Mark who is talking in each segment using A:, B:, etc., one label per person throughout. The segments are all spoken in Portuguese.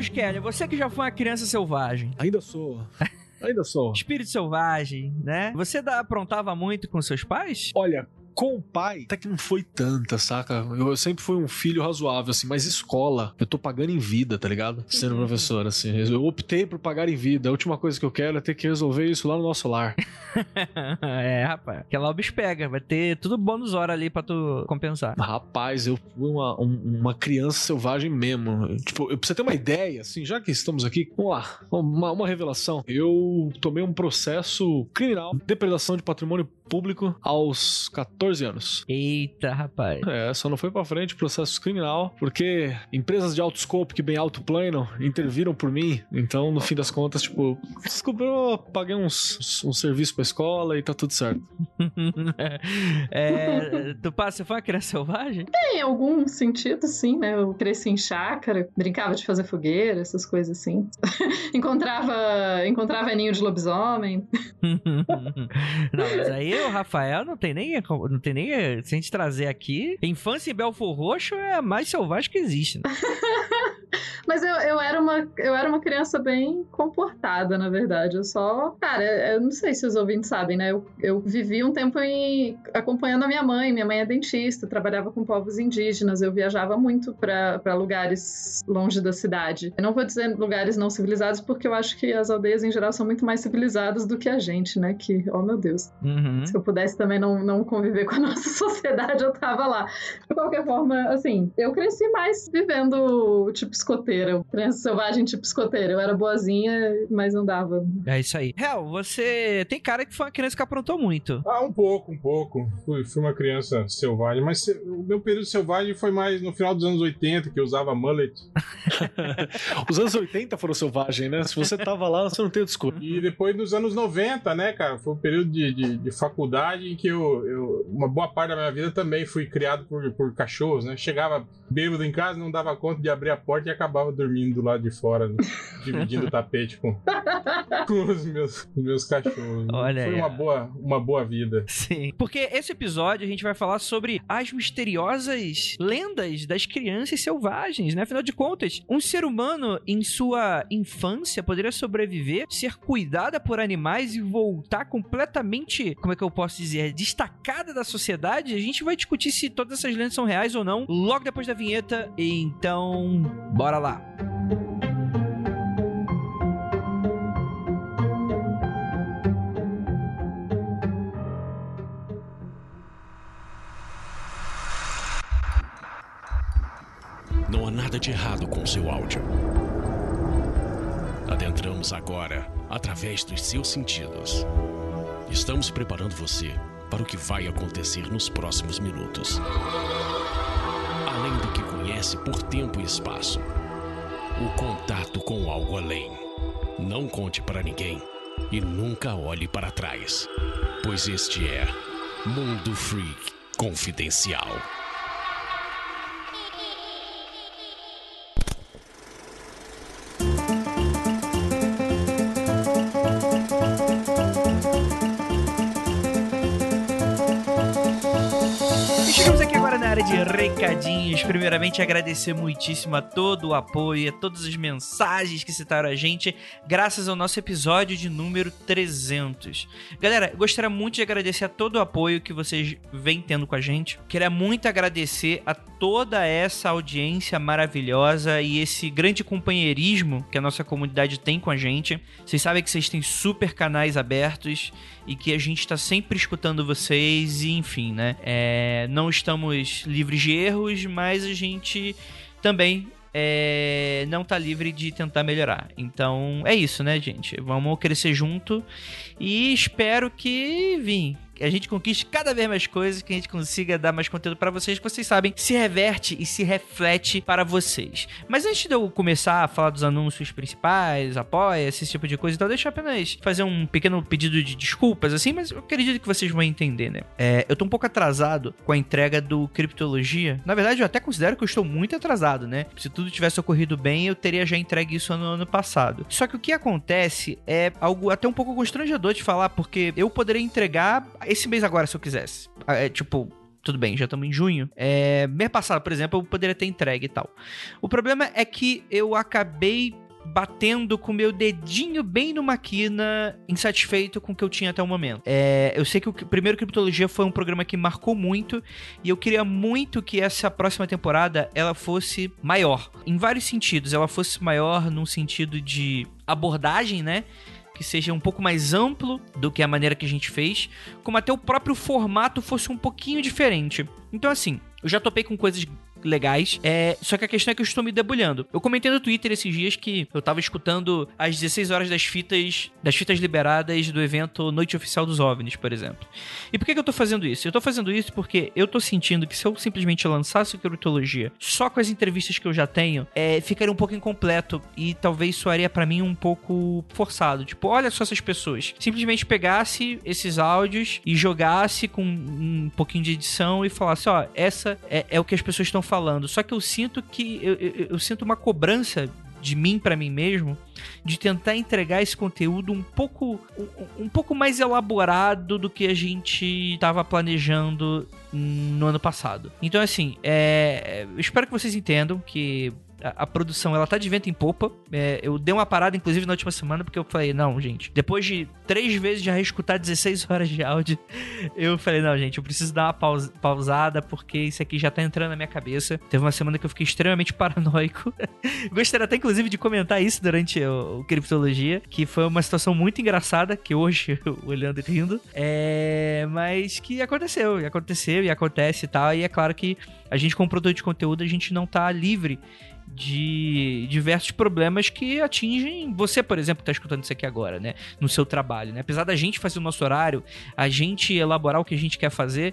A: Marcos Kelly, você que já foi uma criança selvagem.
B: Ainda sou. Ainda sou.
A: Espírito selvagem, né? Você dá, aprontava muito com seus pais?
B: Olha, com o pai, até que não foi tanta, saca? Eu, sempre fui um filho razoável, assim, mas escola, eu tô pagando em vida, tá ligado? Sendo professor, assim. Eu optei por pagar em vida. A última coisa que eu quero é ter que resolver isso lá no nosso lar.
A: é, rapaz. Aquela obis pega. Vai ter tudo bônus hora ali pra tu compensar.
B: Rapaz, eu fui uma, um- uma criança selvagem mesmo. Tipo, eu, pra você ter uma ideia, assim, já que estamos aqui, vamos lá, uma, uma revelação. Eu tomei um processo criminal, depredação de patrimônio público aos 14 anos.
A: Eita, rapaz.
B: É, só não foi pra frente processo criminal, porque empresas de alto scope que bem alto plano interviram por mim. Então, no fim das contas, tipo, descobriu, paguei uns, um serviço pra escola e tá tudo certo.
A: é, tu passa, foi uma criança selvagem?
C: Em algum sentido, sim, né? Eu cresci em chácara, brincava de fazer fogueira, essas coisas assim. encontrava, encontrava ninho de lobisomem.
A: não, mas aí o Rafael não tem nem. Não tem nem. Se a gente trazer aqui, infância em Belfor Roxo é a mais selvagem que existe. Né?
C: Mas eu, eu, era uma, eu era uma criança bem comportada, na verdade. Eu só. Cara, eu não sei se os ouvintes sabem, né? Eu, eu vivi um tempo em, acompanhando a minha mãe. Minha mãe é dentista, trabalhava com povos indígenas. Eu viajava muito para lugares longe da cidade. Eu não vou dizer lugares não civilizados, porque eu acho que as aldeias em geral são muito mais civilizadas do que a gente, né? Que, oh meu Deus.
A: Uhum.
C: Se eu pudesse também não, não conviver com a nossa sociedade, eu tava lá. De qualquer forma, assim, eu cresci mais vivendo tipo escoteira, criança selvagem tipo escoteira. Eu era boazinha, mas andava.
A: É isso aí. Hel, você tem cara que foi uma criança que aprontou muito.
D: Ah, um pouco, um pouco. Fui, fui uma criança selvagem, mas se- o meu período selvagem foi mais no final dos anos 80, que eu usava mullet.
B: Os anos 80 foram selvagem, né? Se você tava lá, você não tem desculpa.
D: E depois nos anos 90, né, cara? Foi um período de, de, de faculdade em que eu, eu, uma boa parte da minha vida também fui criado por, por cachorros, né? Chegava bêbado em casa, não dava conta de abrir a porta e acabava dormindo do lado de fora, né? dividindo o tapete com, com os meus, os meus cachorros.
A: Olha
D: Foi
A: aí,
D: uma boa, uma boa vida.
A: Sim. Porque esse episódio a gente vai falar sobre as misteriosas lendas das crianças selvagens, né? Afinal de contas, um ser humano em sua infância poderia sobreviver, ser cuidada por animais e voltar completamente, como é que eu posso dizer, destacada da sociedade. A gente vai discutir se todas essas lendas são reais ou não logo depois da vinheta. Então, bora lá.
E: Não há nada de errado com seu áudio. Adentramos agora através dos seus sentidos. Estamos preparando você para o que vai acontecer nos próximos minutos. Além do que conhece por tempo e espaço, o contato com algo além. Não conte para ninguém e nunca olhe para trás, pois este é Mundo Freak Confidencial.
A: Primeiramente, agradecer muitíssimo a todo o apoio, a todas as mensagens que citaram a gente, graças ao nosso episódio de número 300. Galera, gostaria muito de agradecer a todo o apoio que vocês vêm tendo com a gente. Queria muito agradecer a toda essa audiência maravilhosa e esse grande companheirismo que a nossa comunidade tem com a gente. Vocês sabem que vocês têm super canais abertos e que a gente tá sempre escutando vocês e enfim, né? É, não estamos livres de erros, mas a gente também é, não tá livre de tentar melhorar. Então é isso, né, gente? Vamos crescer junto e espero que vim. A gente conquiste cada vez mais coisas, que a gente consiga dar mais conteúdo pra vocês, que vocês sabem, se reverte e se reflete para vocês. Mas antes de eu começar a falar dos anúncios principais, apoia, esse tipo de coisa, então deixa eu apenas fazer um pequeno pedido de desculpas, assim, mas eu acredito que vocês vão entender, né? É, eu tô um pouco atrasado com a entrega do Criptologia. Na verdade, eu até considero que eu estou muito atrasado, né? Se tudo tivesse ocorrido bem, eu teria já entregue isso no ano passado. Só que o que acontece é algo até um pouco constrangedor de falar, porque eu poderia entregar esse mês agora se eu quisesse. É, tipo, tudo bem, já estamos em junho. É, mês passado, por exemplo, eu poderia ter entregue e tal. O problema é que eu acabei batendo com meu dedinho bem numa quina, insatisfeito com o que eu tinha até o momento. É, eu sei que o primeiro Criptologia foi um programa que marcou muito e eu queria muito que essa próxima temporada ela fosse maior. Em vários sentidos, ela fosse maior num sentido de abordagem, né? Que seja um pouco mais amplo do que a maneira que a gente fez, como até o próprio formato fosse um pouquinho diferente. Então, assim, eu já topei com coisas legais. É, só que a questão é que eu estou me debulhando. Eu comentei no Twitter esses dias que eu tava escutando às 16 horas das fitas das fitas liberadas do evento Noite Oficial dos OVNIs, por exemplo. E por que, que eu tô fazendo isso? Eu tô fazendo isso porque eu tô sentindo que se eu simplesmente lançasse criptologia só com as entrevistas que eu já tenho, é, ficaria um pouco incompleto e talvez soaria para mim um pouco forçado. Tipo, olha só essas pessoas. Simplesmente pegasse esses áudios e jogasse com um pouquinho de edição e falasse, ó, essa é, é o que as pessoas estão falando. Só que eu sinto que eu, eu, eu sinto uma cobrança de mim para mim mesmo de tentar entregar esse conteúdo um pouco um, um pouco mais elaborado do que a gente estava planejando no ano passado. Então assim, é, eu espero que vocês entendam que a, produção ela tá de vento em popa. É, eu dei uma parada, inclusive, na última semana, porque eu falei, não, gente, depois de três vezes já reescutar 16 horas de áudio, eu falei, não, gente, eu preciso dar uma pausa, pausada, porque isso aqui já tá entrando na minha cabeça. Teve uma semana que eu fiquei extremamente paranoico. Gostaria até, inclusive, de comentar isso durante o, o Criptologia, que foi uma situação muito engraçada, que hoje, olhando e rindo, é... mas que aconteceu, e aconteceu, e acontece e tal, e é claro que a gente, como produtor de conteúdo, a gente não tá livre de diversos problemas que atingem você, por exemplo, que está escutando isso aqui agora, né? No seu trabalho, né? Apesar da gente fazer o nosso horário, a gente elaborar o que a gente quer fazer,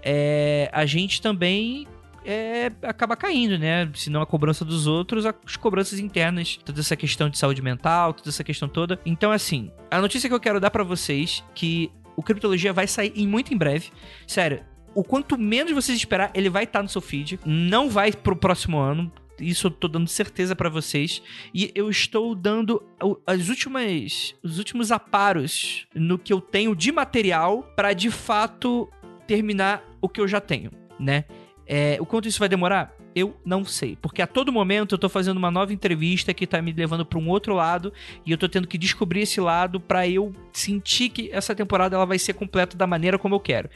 A: é, a gente também é, acaba caindo, né? Se não a cobrança dos outros, as cobranças internas, toda essa questão de saúde mental, toda essa questão toda. Então, assim, a notícia que eu quero dar para vocês que o Criptologia vai sair em muito em breve. Sério, o quanto menos vocês esperar, ele vai estar tá no seu feed. Não vai pro próximo ano isso eu tô dando certeza para vocês. E eu estou dando as últimas, os últimos aparos no que eu tenho de material para de fato terminar o que eu já tenho, né? É, o quanto isso vai demorar? Eu não sei, porque a todo momento eu tô fazendo uma nova entrevista que tá me levando para um outro lado e eu tô tendo que descobrir esse lado para eu sentir que essa temporada ela vai ser completa da maneira como eu quero.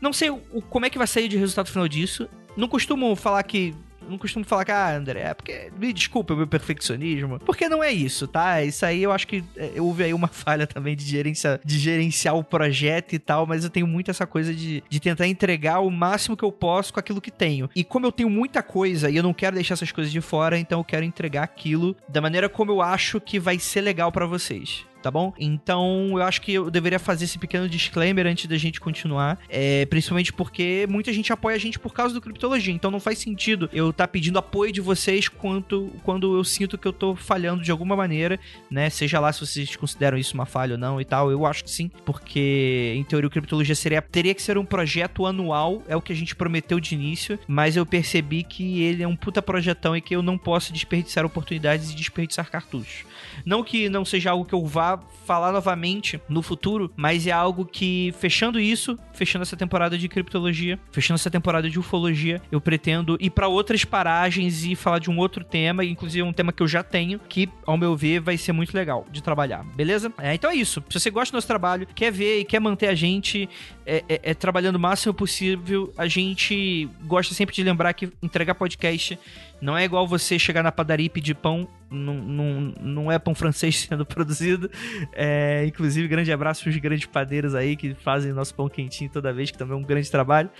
A: Não sei o, como é que vai sair de resultado final disso. Não costumo falar que não costumo falar que, ah, André, é porque. Me desculpa o meu perfeccionismo. Porque não é isso, tá? Isso aí eu acho que é, houve aí uma falha também de, gerencia, de gerenciar o projeto e tal, mas eu tenho muito essa coisa de, de tentar entregar o máximo que eu posso com aquilo que tenho. E como eu tenho muita coisa e eu não quero deixar essas coisas de fora, então eu quero entregar aquilo da maneira como eu acho que vai ser legal para vocês tá bom? Então eu acho que eu deveria fazer esse pequeno disclaimer antes da gente continuar, é, principalmente porque muita gente apoia a gente por causa do Criptologia, então não faz sentido eu estar tá pedindo apoio de vocês quanto, quando eu sinto que eu tô falhando de alguma maneira, né? Seja lá se vocês consideram isso uma falha ou não e tal, eu acho que sim, porque em teoria o Criptologia seria, teria que ser um projeto anual, é o que a gente prometeu de início, mas eu percebi que ele é um puta projetão e que eu não posso desperdiçar oportunidades e desperdiçar cartuchos. Não que não seja algo que eu vá falar novamente no futuro, mas é algo que, fechando isso, fechando essa temporada de criptologia, fechando essa temporada de ufologia, eu pretendo ir para outras paragens e falar de um outro tema, inclusive um tema que eu já tenho, que, ao meu ver, vai ser muito legal de trabalhar, beleza? É, então é isso. Se você gosta do nosso trabalho, quer ver e quer manter a gente é, é, é trabalhando o máximo possível, a gente gosta sempre de lembrar que entregar podcast não é igual você chegar na padaria e pedir pão, não, não, não é pão francês sendo produzido. É, inclusive, grande abraço para os grandes padeiros aí que fazem nosso pão quentinho toda vez, que também é um grande trabalho.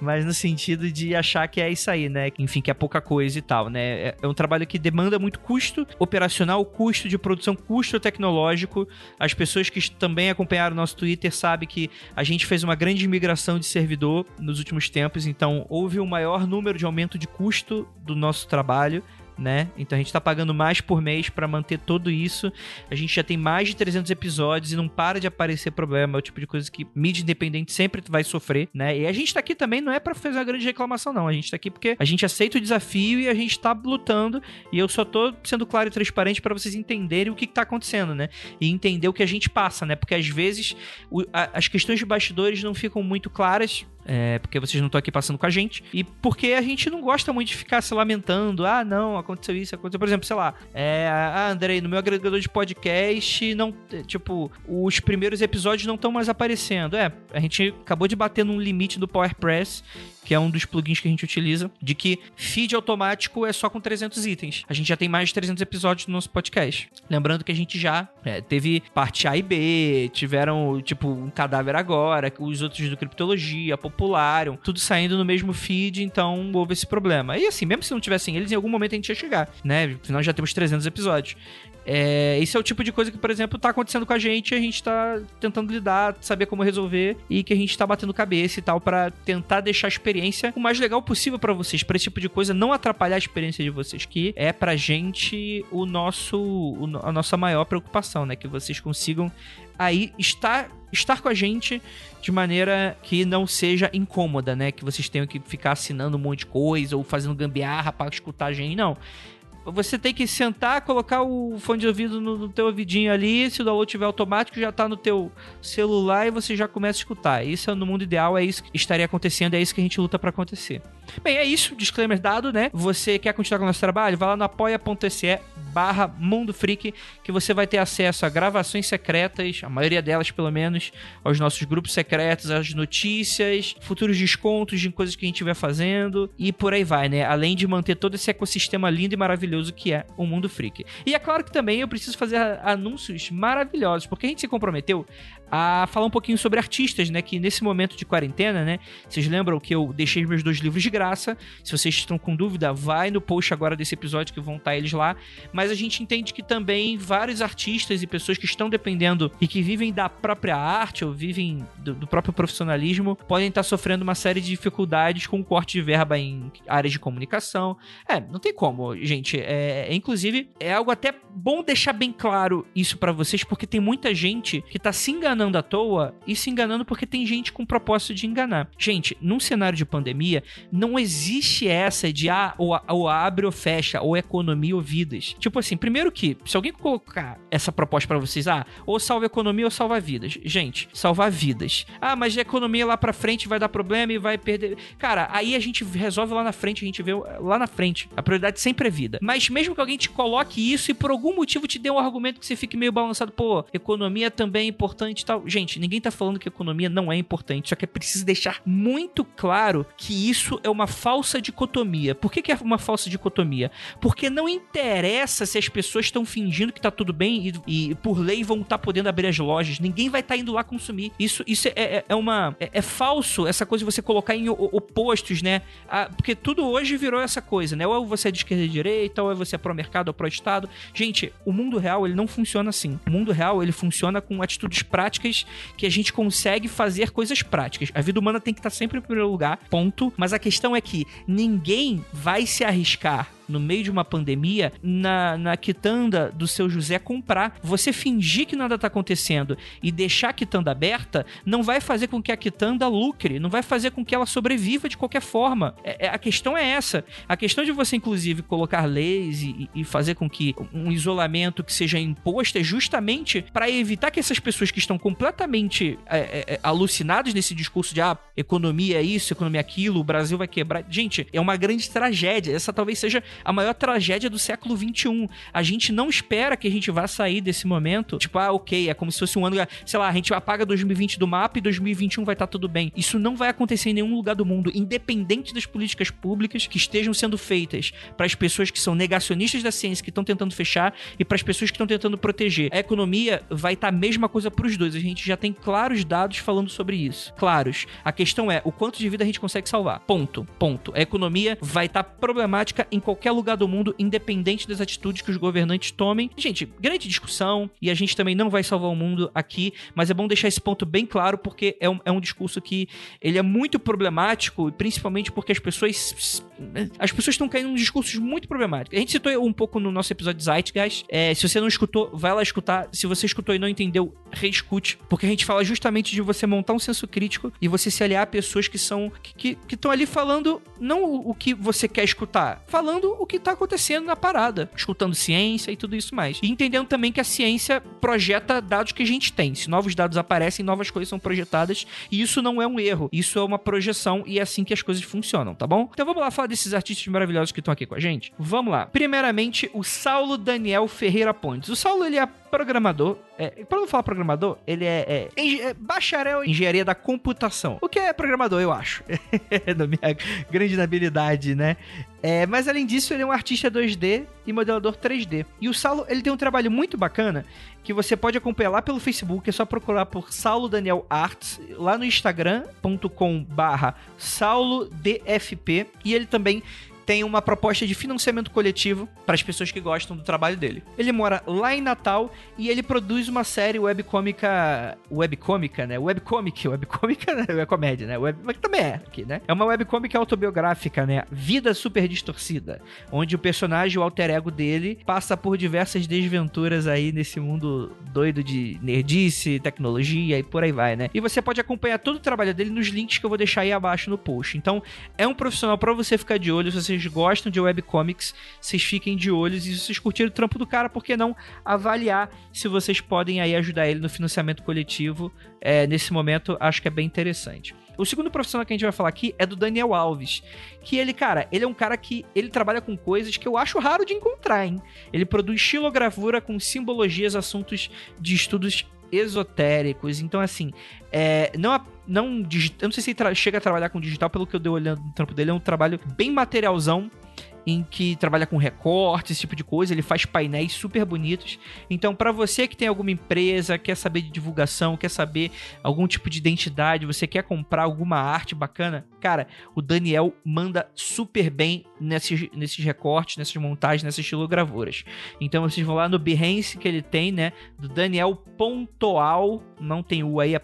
A: Mas no sentido de achar que é isso aí, né? Enfim, que é pouca coisa e tal, né? É, é um trabalho que demanda muito custo operacional, custo de produção, custo tecnológico. As pessoas que também acompanharam o nosso Twitter sabem que a gente fez uma grande migração de servidor nos últimos tempos, então houve um maior número de aumento de custo do nosso trabalho né? Então a gente tá pagando mais por mês para manter tudo isso. A gente já tem mais de 300 episódios e não para de aparecer problema. É o tipo de coisa que mídia independente sempre vai sofrer, né? E a gente tá aqui também não é para fazer uma grande reclamação, não. A gente tá aqui porque a gente aceita o desafio e a gente tá lutando. E eu só tô sendo claro e transparente para vocês entenderem o que, que tá acontecendo, né? E entender o que a gente passa, né? Porque às vezes o, a, as questões de bastidores não ficam muito claras é, porque vocês não estão aqui passando com a gente, e porque a gente não gosta muito de ficar se lamentando, ah, não, aconteceu isso, aconteceu, por exemplo, sei lá, é, ah, Andrei, no meu agregador de podcast, não, tipo, os primeiros episódios não estão mais aparecendo. É, a gente acabou de bater num limite do PowerPress que é um dos plugins que a gente utiliza, de que feed automático é só com 300 itens. A gente já tem mais de 300 episódios no nosso podcast. Lembrando que a gente já é, teve parte A e B, tiveram, tipo, um cadáver agora, os outros do Criptologia, Popularium, tudo saindo no mesmo feed, então houve esse problema. E assim, mesmo se não tivessem eles, em algum momento a gente ia chegar, né? Afinal, já temos 300 episódios. É, esse é o tipo de coisa que, por exemplo, tá acontecendo com a gente, a gente tá tentando lidar, saber como resolver e que a gente tá batendo cabeça e tal para tentar deixar a experiência o mais legal possível para vocês, para esse tipo de coisa não atrapalhar a experiência de vocês, que é pra gente o nosso o, a nossa maior preocupação, né, que vocês consigam aí estar estar com a gente de maneira que não seja incômoda, né? Que vocês tenham que ficar assinando um monte de coisa ou fazendo gambiarra para escutar a gente, não você tem que sentar, colocar o fone de ouvido no, no teu ouvidinho ali, se o download tiver automático, já tá no teu celular e você já começa a escutar. Isso é no mundo ideal, é isso que estaria acontecendo, é isso que a gente luta para acontecer. Bem, é isso, disclaimer dado, né? Você quer continuar com o nosso trabalho? Vai lá no apoia.se barra Mundo Freak, que você vai ter acesso a gravações secretas, a maioria delas pelo menos, aos nossos grupos secretos, às notícias, futuros descontos de coisas que a gente estiver fazendo e por aí vai, né? Além de manter todo esse ecossistema lindo e maravilhoso que é o Mundo Freak. E é claro que também eu preciso fazer anúncios maravilhosos, porque a gente se comprometeu a falar um pouquinho sobre artistas, né? Que nesse momento de quarentena, né? Vocês lembram que eu deixei meus dois livros de graça. Se vocês estão com dúvida, vai no post agora desse episódio que vão estar eles lá. Mas a gente entende que também vários artistas e pessoas que estão dependendo e que vivem da própria arte ou vivem do, do próprio profissionalismo podem estar sofrendo uma série de dificuldades com o corte de verba em áreas de comunicação. É, não tem como, gente. É, é inclusive, é algo até bom deixar bem claro isso para vocês, porque tem muita gente que tá se enganando enganando à toa e se enganando porque tem gente com propósito de enganar. Gente, num cenário de pandemia, não existe essa de ah, ou, ou abre ou fecha, ou economia ou vidas. Tipo assim, primeiro que, se alguém colocar essa proposta para vocês, ah, ou salva economia ou salva vidas. Gente, salvar vidas. Ah, mas a economia lá pra frente vai dar problema e vai perder. Cara, aí a gente resolve lá na frente, a gente vê lá na frente. A prioridade sempre é vida. Mas mesmo que alguém te coloque isso e por algum motivo te dê um argumento que você fique meio balançado, pô, economia também é importante tal. Gente, ninguém tá falando que economia não é importante, só que é preciso deixar muito claro que isso é uma falsa dicotomia. Por que, que é uma falsa dicotomia? Porque não interessa se as pessoas estão fingindo que tá tudo bem e, e por lei vão estar tá podendo abrir as lojas. Ninguém vai estar tá indo lá consumir. Isso, isso é, é, é uma. É, é, falso essa coisa de você colocar em opostos, né? Ah, porque tudo hoje virou essa coisa, né? Ou você é de esquerda e direita, ou você é pró-mercado ou pró-estado. Gente, o mundo real ele não funciona assim. O mundo real ele funciona com atitudes práticas práticas que a gente consegue fazer coisas práticas. A vida humana tem que estar sempre em primeiro lugar, ponto. Mas a questão é que ninguém vai se arriscar no meio de uma pandemia, na, na quitanda do seu José comprar. Você fingir que nada tá acontecendo e deixar a quitanda aberta não vai fazer com que a quitanda lucre, não vai fazer com que ela sobreviva de qualquer forma. É, é, a questão é essa. A questão de você, inclusive, colocar leis e, e fazer com que um isolamento que seja imposto é justamente para evitar que essas pessoas que estão completamente é, é, é, alucinadas nesse discurso de ah, economia é isso, economia é aquilo, o Brasil vai quebrar. Gente, é uma grande tragédia. Essa talvez seja a maior tragédia do século XXI. A gente não espera que a gente vá sair desse momento. Tipo, ah, ok, é como se fosse um ano. Sei lá, a gente apaga 2020 do mapa e 2021 vai estar tá tudo bem. Isso não vai acontecer em nenhum lugar do mundo, independente das políticas públicas que estejam sendo feitas para as pessoas que são negacionistas da ciência, que estão tentando fechar, e para as pessoas que estão tentando proteger. A economia vai estar tá a mesma coisa para os dois. A gente já tem claros dados falando sobre isso. Claros. A questão é o quanto de vida a gente consegue salvar. Ponto. Ponto. A economia vai estar tá problemática em qualquer qualquer lugar do mundo, independente das atitudes que os governantes tomem. Gente, grande discussão, e a gente também não vai salvar o mundo aqui, mas é bom deixar esse ponto bem claro, porque é um, é um discurso que ele é muito problemático, principalmente porque as pessoas as pessoas estão caindo em discursos muito problemáticos. A gente citou um pouco no nosso episódio de Zeitgeist. É, se você não escutou, vai lá escutar. Se você escutou e não entendeu, reescute. Porque a gente fala justamente de você montar um senso crítico e você se aliar a pessoas que são. que estão ali falando não o que você quer escutar, falando o que tá acontecendo na parada, escutando ciência e tudo isso mais. E entendendo também que a ciência projeta dados que a gente tem. Se novos dados aparecem, novas coisas são projetadas, e isso não é um erro, isso é uma projeção e é assim que as coisas funcionam, tá bom? Então vamos lá falar desses artistas maravilhosos que estão aqui com a gente? Vamos lá. Primeiramente, o Saulo Daniel Ferreira Pontes. O Saulo, ele é programador. É, pra não falar programador, ele é, é, é bacharel em engenharia da computação. O que é programador, eu acho. Na minha grande habilidade, né? É, mas além disso, ele é um artista 2D e modelador 3D. E o Saulo, ele tem um trabalho muito bacana que você pode acompanhar lá pelo Facebook, é só procurar por Saulo Daniel Arts, lá no instagram.com barra saulodfp, e ele também tem uma proposta de financiamento coletivo para as pessoas que gostam do trabalho dele. Ele mora lá em Natal e ele produz uma série webcômica. Webcômica, né? Webcomic. Webcômica né? é comédia, né? Web, mas também é aqui, né? É uma webcômica autobiográfica, né? Vida Super Distorcida. Onde o personagem, o alter ego dele, passa por diversas desventuras aí nesse mundo doido de nerdice, tecnologia e por aí vai, né? E você pode acompanhar todo o trabalho dele nos links que eu vou deixar aí abaixo no post. Então, é um profissional para você ficar de olho se vocês gostam de webcomics, vocês fiquem de olho e se vocês curtiram o trampo do cara, por que não avaliar se vocês podem aí ajudar ele no financiamento coletivo? É, nesse momento, acho que é bem interessante. O segundo profissional que a gente vai falar aqui é do Daniel Alves, que ele, cara, ele é um cara que ele trabalha com coisas que eu acho raro de encontrar, hein? Ele produz xilogravura com simbologias, assuntos de estudos esotéricos. Então, assim, é, não, não, eu não sei se ele chega a trabalhar com digital, pelo que eu dei olhando no trampo dele, é um trabalho bem materialzão em que trabalha com recortes, esse tipo de coisa, ele faz painéis super bonitos. Então, para você que tem alguma empresa, quer saber de divulgação, quer saber algum tipo de identidade, você quer comprar alguma arte bacana, cara, o Daniel manda super bem nesses, nesses recortes, nessas montagens, nessas estilogravuras. Então, vocês vão lá no Behance que ele tem, né, do Daniel Pontual, não tem o aí, é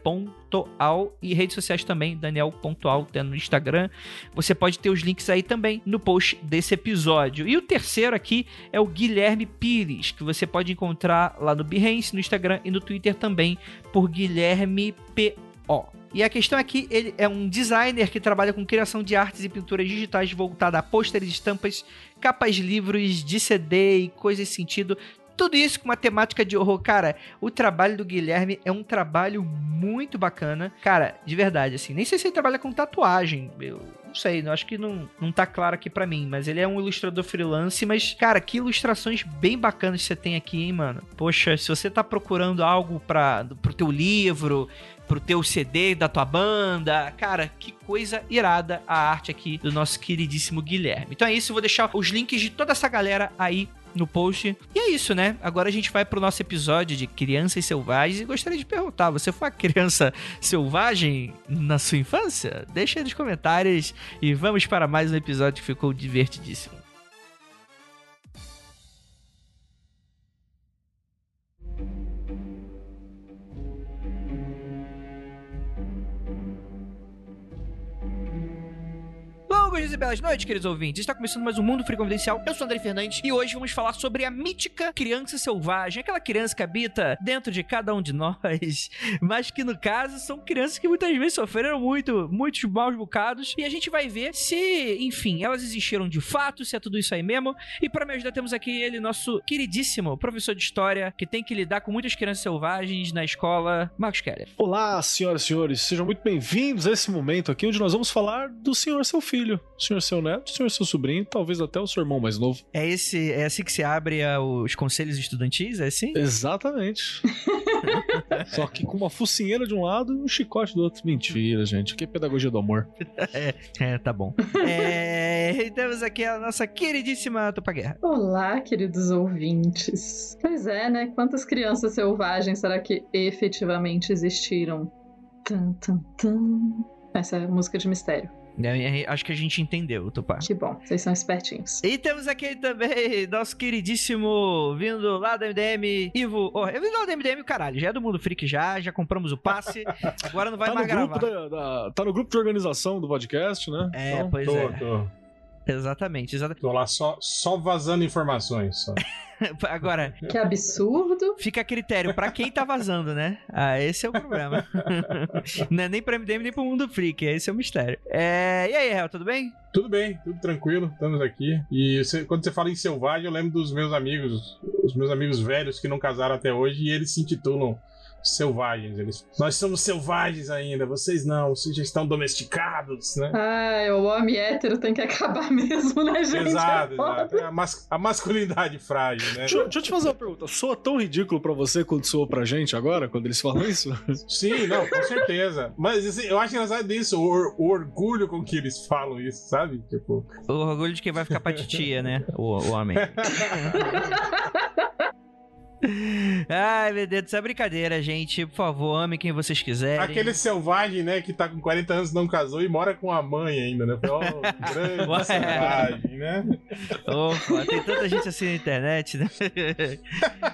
A: Pontual e redes sociais também, Daniel Pontual, tendo no Instagram. Você pode ter os links aí também no post desse episódio. E o terceiro aqui é o Guilherme Pires, que você pode encontrar lá no Behance, no Instagram e no Twitter também por Guilherme P.O. E a questão é que ele é um designer que trabalha com criação de artes e pinturas digitais voltada a pôsteres, estampas, capas de livros, de CD e coisas sentido. Tudo isso com uma temática de horror. Cara, o trabalho do Guilherme é um trabalho muito bacana. Cara, de verdade, assim. Nem sei se ele trabalha com tatuagem. Eu não sei, eu acho que não, não tá claro aqui para mim. Mas ele é um ilustrador freelance. Mas, cara, que ilustrações bem bacanas você tem aqui, hein, mano? Poxa, se você tá procurando algo para pro teu livro, pro teu CD da tua banda. Cara, que coisa irada a arte aqui do nosso queridíssimo Guilherme. Então é isso, vou deixar os links de toda essa galera aí no post. E é isso, né? Agora a gente vai pro nosso episódio de Crianças Selvagens e gostaria de perguntar: você foi uma criança selvagem na sua infância? Deixa aí nos comentários e vamos para mais um episódio que ficou divertidíssimo. Dias e belas noites, queridos ouvintes. Está começando mais um Mundo Free Confidencial. Eu sou André Fernandes e hoje vamos falar sobre a mítica criança selvagem. Aquela criança que habita dentro de cada um de nós, mas que no caso são crianças que muitas vezes sofreram muito, muitos maus bocados. E a gente vai ver se, enfim, elas existiram de fato, se é tudo isso aí mesmo. E para me ajudar, temos aqui ele, nosso queridíssimo professor de história, que tem que lidar com muitas crianças selvagens na escola, Marcos Keller.
B: Olá, senhoras e senhores, sejam muito bem-vindos a esse momento aqui onde nós vamos falar do senhor seu filho, o senhor seu neto, o senhor seu sobrinho, talvez até o seu irmão mais novo.
A: É esse, é assim que se abre a, os conselhos estudantis, é assim?
B: Exatamente. Só que com uma focinheira de um lado e um chicote do outro. Mentira, gente. Que pedagogia do amor.
A: é, é, tá bom. é, temos aqui a nossa queridíssima Tupaguerra.
C: Olá, queridos ouvintes. Pois é, né? Quantas crianças selvagens será que efetivamente existiram? Tum, tum, tum. Essa é música de mistério.
A: É, acho que a gente entendeu, Tupá.
C: Que bom, vocês são espertinhos.
A: E temos aqui também nosso queridíssimo, vindo lá da MDM, Ivo. Oh, eu vim lá da MDM, caralho, já é do Mundo Freak já, já compramos o passe, agora não vai
B: tá
A: mais gravar.
B: Da, da, tá no grupo de organização do podcast, né?
A: É, então, pois tô, é. Tô. Exatamente, exatamente.
D: Tô lá só, só vazando informações. Só.
A: Agora,
C: Que absurdo.
A: fica a critério pra quem tá vazando, né? Ah, esse é o problema. Não é nem pra MDM nem pro Mundo Freak, esse é o mistério. É... E aí, Hel, tudo bem?
D: Tudo bem, tudo tranquilo, estamos aqui. E você- quando você fala em selvagem, eu lembro dos meus amigos, os meus amigos velhos que não casaram até hoje, e eles se intitulam selvagens. Eles, Nós somos selvagens ainda, vocês não, vocês já estão domesticados, né?
C: Ai, o homem hétero tem que acabar mesmo, né, gente?
D: Exato,
C: É
D: exato. É a, mas- a masculinidade frágil, né?
B: Deixa, eu- deixa eu te fazer uma pergunta. Soa tão ridículo pra você quanto soa pra gente agora, quando eles falam isso?
D: Sim, não, com certeza. Mas assim, eu acho engraçado isso, o, o orgulho com que eles falam isso, sabe? Tipo,
A: O orgulho de quem vai ficar pra titia, né? O, o homem. Ai, meu Deus, isso é brincadeira, gente. Por favor, ame quem vocês quiserem.
D: aquele selvagem, né, que tá com 40 anos não casou e mora com a mãe ainda, né? Ó, grande
A: Ué.
D: selvagem, né?
A: Opa, tem tanta gente assim na internet, né?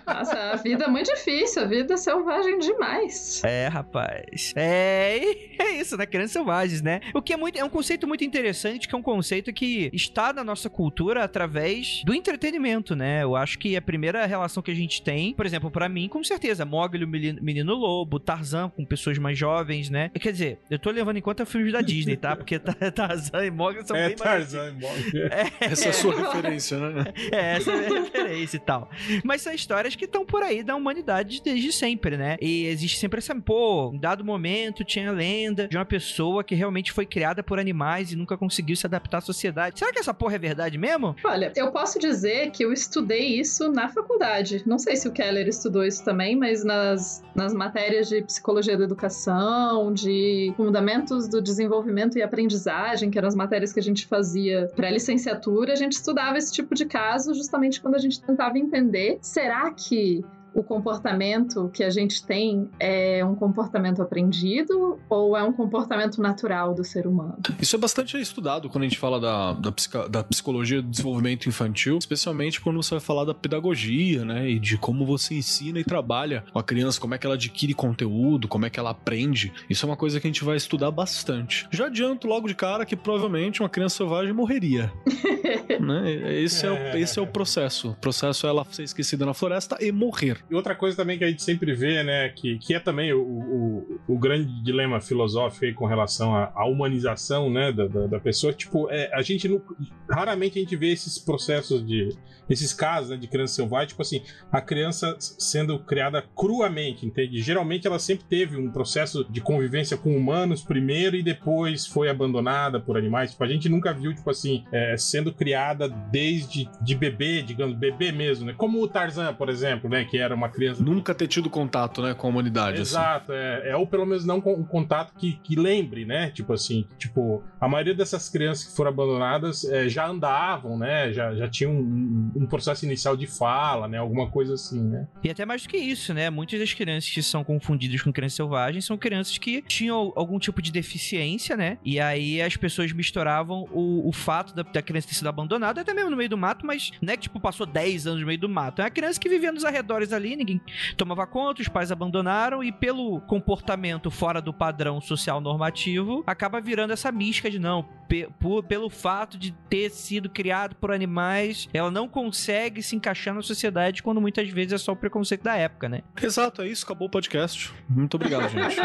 C: Nossa, a vida é muito difícil, a vida é selvagem demais.
A: É, rapaz. É, é isso, né? Crianças selvagens, né? O que é, muito, é um conceito muito interessante, que é um conceito que está na nossa cultura através do entretenimento, né? Eu acho que a primeira relação que a gente tem, por exemplo, pra mim, com certeza, Mogli, o Menino Lobo, Tarzan com pessoas mais jovens, né? Quer dizer, eu tô levando em conta filmes da Disney, tá? Porque Tar- Tarzan e Mogli são
D: É
A: bem mais...
D: Tarzan e Mogli.
B: Essa é a sua referência, né?
A: É, essa é a minha referência e tal. Mas são histórias que estão por aí da humanidade desde sempre, né? E existe sempre essa, pô, em dado momento tinha a lenda de uma pessoa que realmente foi criada por animais e nunca conseguiu se adaptar à sociedade. Será que essa porra é verdade mesmo?
C: Olha, eu posso dizer que eu estudei isso na faculdade. Não sei se o Keller estudou isso também, mas nas, nas matérias de psicologia da educação, de fundamentos do desenvolvimento e aprendizagem, que eram as matérias que a gente fazia pré-licenciatura, a gente estudava esse tipo de caso justamente quando a gente tentava entender: será que o comportamento que a gente tem é um comportamento aprendido ou é um comportamento natural do ser humano?
B: Isso é bastante estudado quando a gente fala da, da, psica- da psicologia do desenvolvimento infantil, especialmente quando você vai falar da pedagogia, né? E de como você ensina e trabalha com a criança, como é que ela adquire conteúdo, como é que ela aprende. Isso é uma coisa que a gente vai estudar bastante. Já adianto logo de cara que provavelmente uma criança selvagem morreria. né? Esse, é o, esse é o processo. O processo é ela ser esquecida na floresta e morrer.
D: E outra coisa também que a gente sempre vê, né, que, que é também o, o, o grande dilema filosófico aí com relação à, à humanização, né, da, da, da pessoa, tipo, é, a gente não, raramente a gente vê esses processos de, esses casos, né, de criança selvagem, tipo assim, a criança sendo criada cruamente, entende? Geralmente ela sempre teve um processo de convivência com humanos primeiro e depois foi abandonada por animais, tipo, a gente nunca viu, tipo assim, é, sendo criada desde de bebê, digamos, bebê mesmo, né, como o Tarzan, por exemplo, né, que era uma criança
B: Nunca ter tido contato, né, com a humanidade. assim.
D: Exato, é, é, ou pelo menos não com um contato que, que lembre, né? Tipo assim, tipo, a maioria dessas crianças que foram abandonadas é, já andavam, né? Já, já tinham um, um processo inicial de fala, né? Alguma coisa assim, né?
A: E até mais do que isso, né? Muitas das crianças que são confundidas com crianças selvagens são crianças que tinham algum tipo de deficiência, né? E aí as pessoas misturavam o, o fato da, da criança ter sido abandonada, até mesmo no meio do mato, mas não é que, tipo, passou 10 anos no meio do mato. É uma criança que vivia nos arredores ali, ninguém tomava conta, os pais abandonaram e pelo comportamento fora do padrão social normativo, acaba virando essa mística de não, pe- por- pelo fato de ter sido criado por animais, ela não consegue se encaixar na sociedade quando muitas vezes é só o preconceito da época, né?
B: Exato, é isso. Acabou o podcast. Muito obrigado, gente.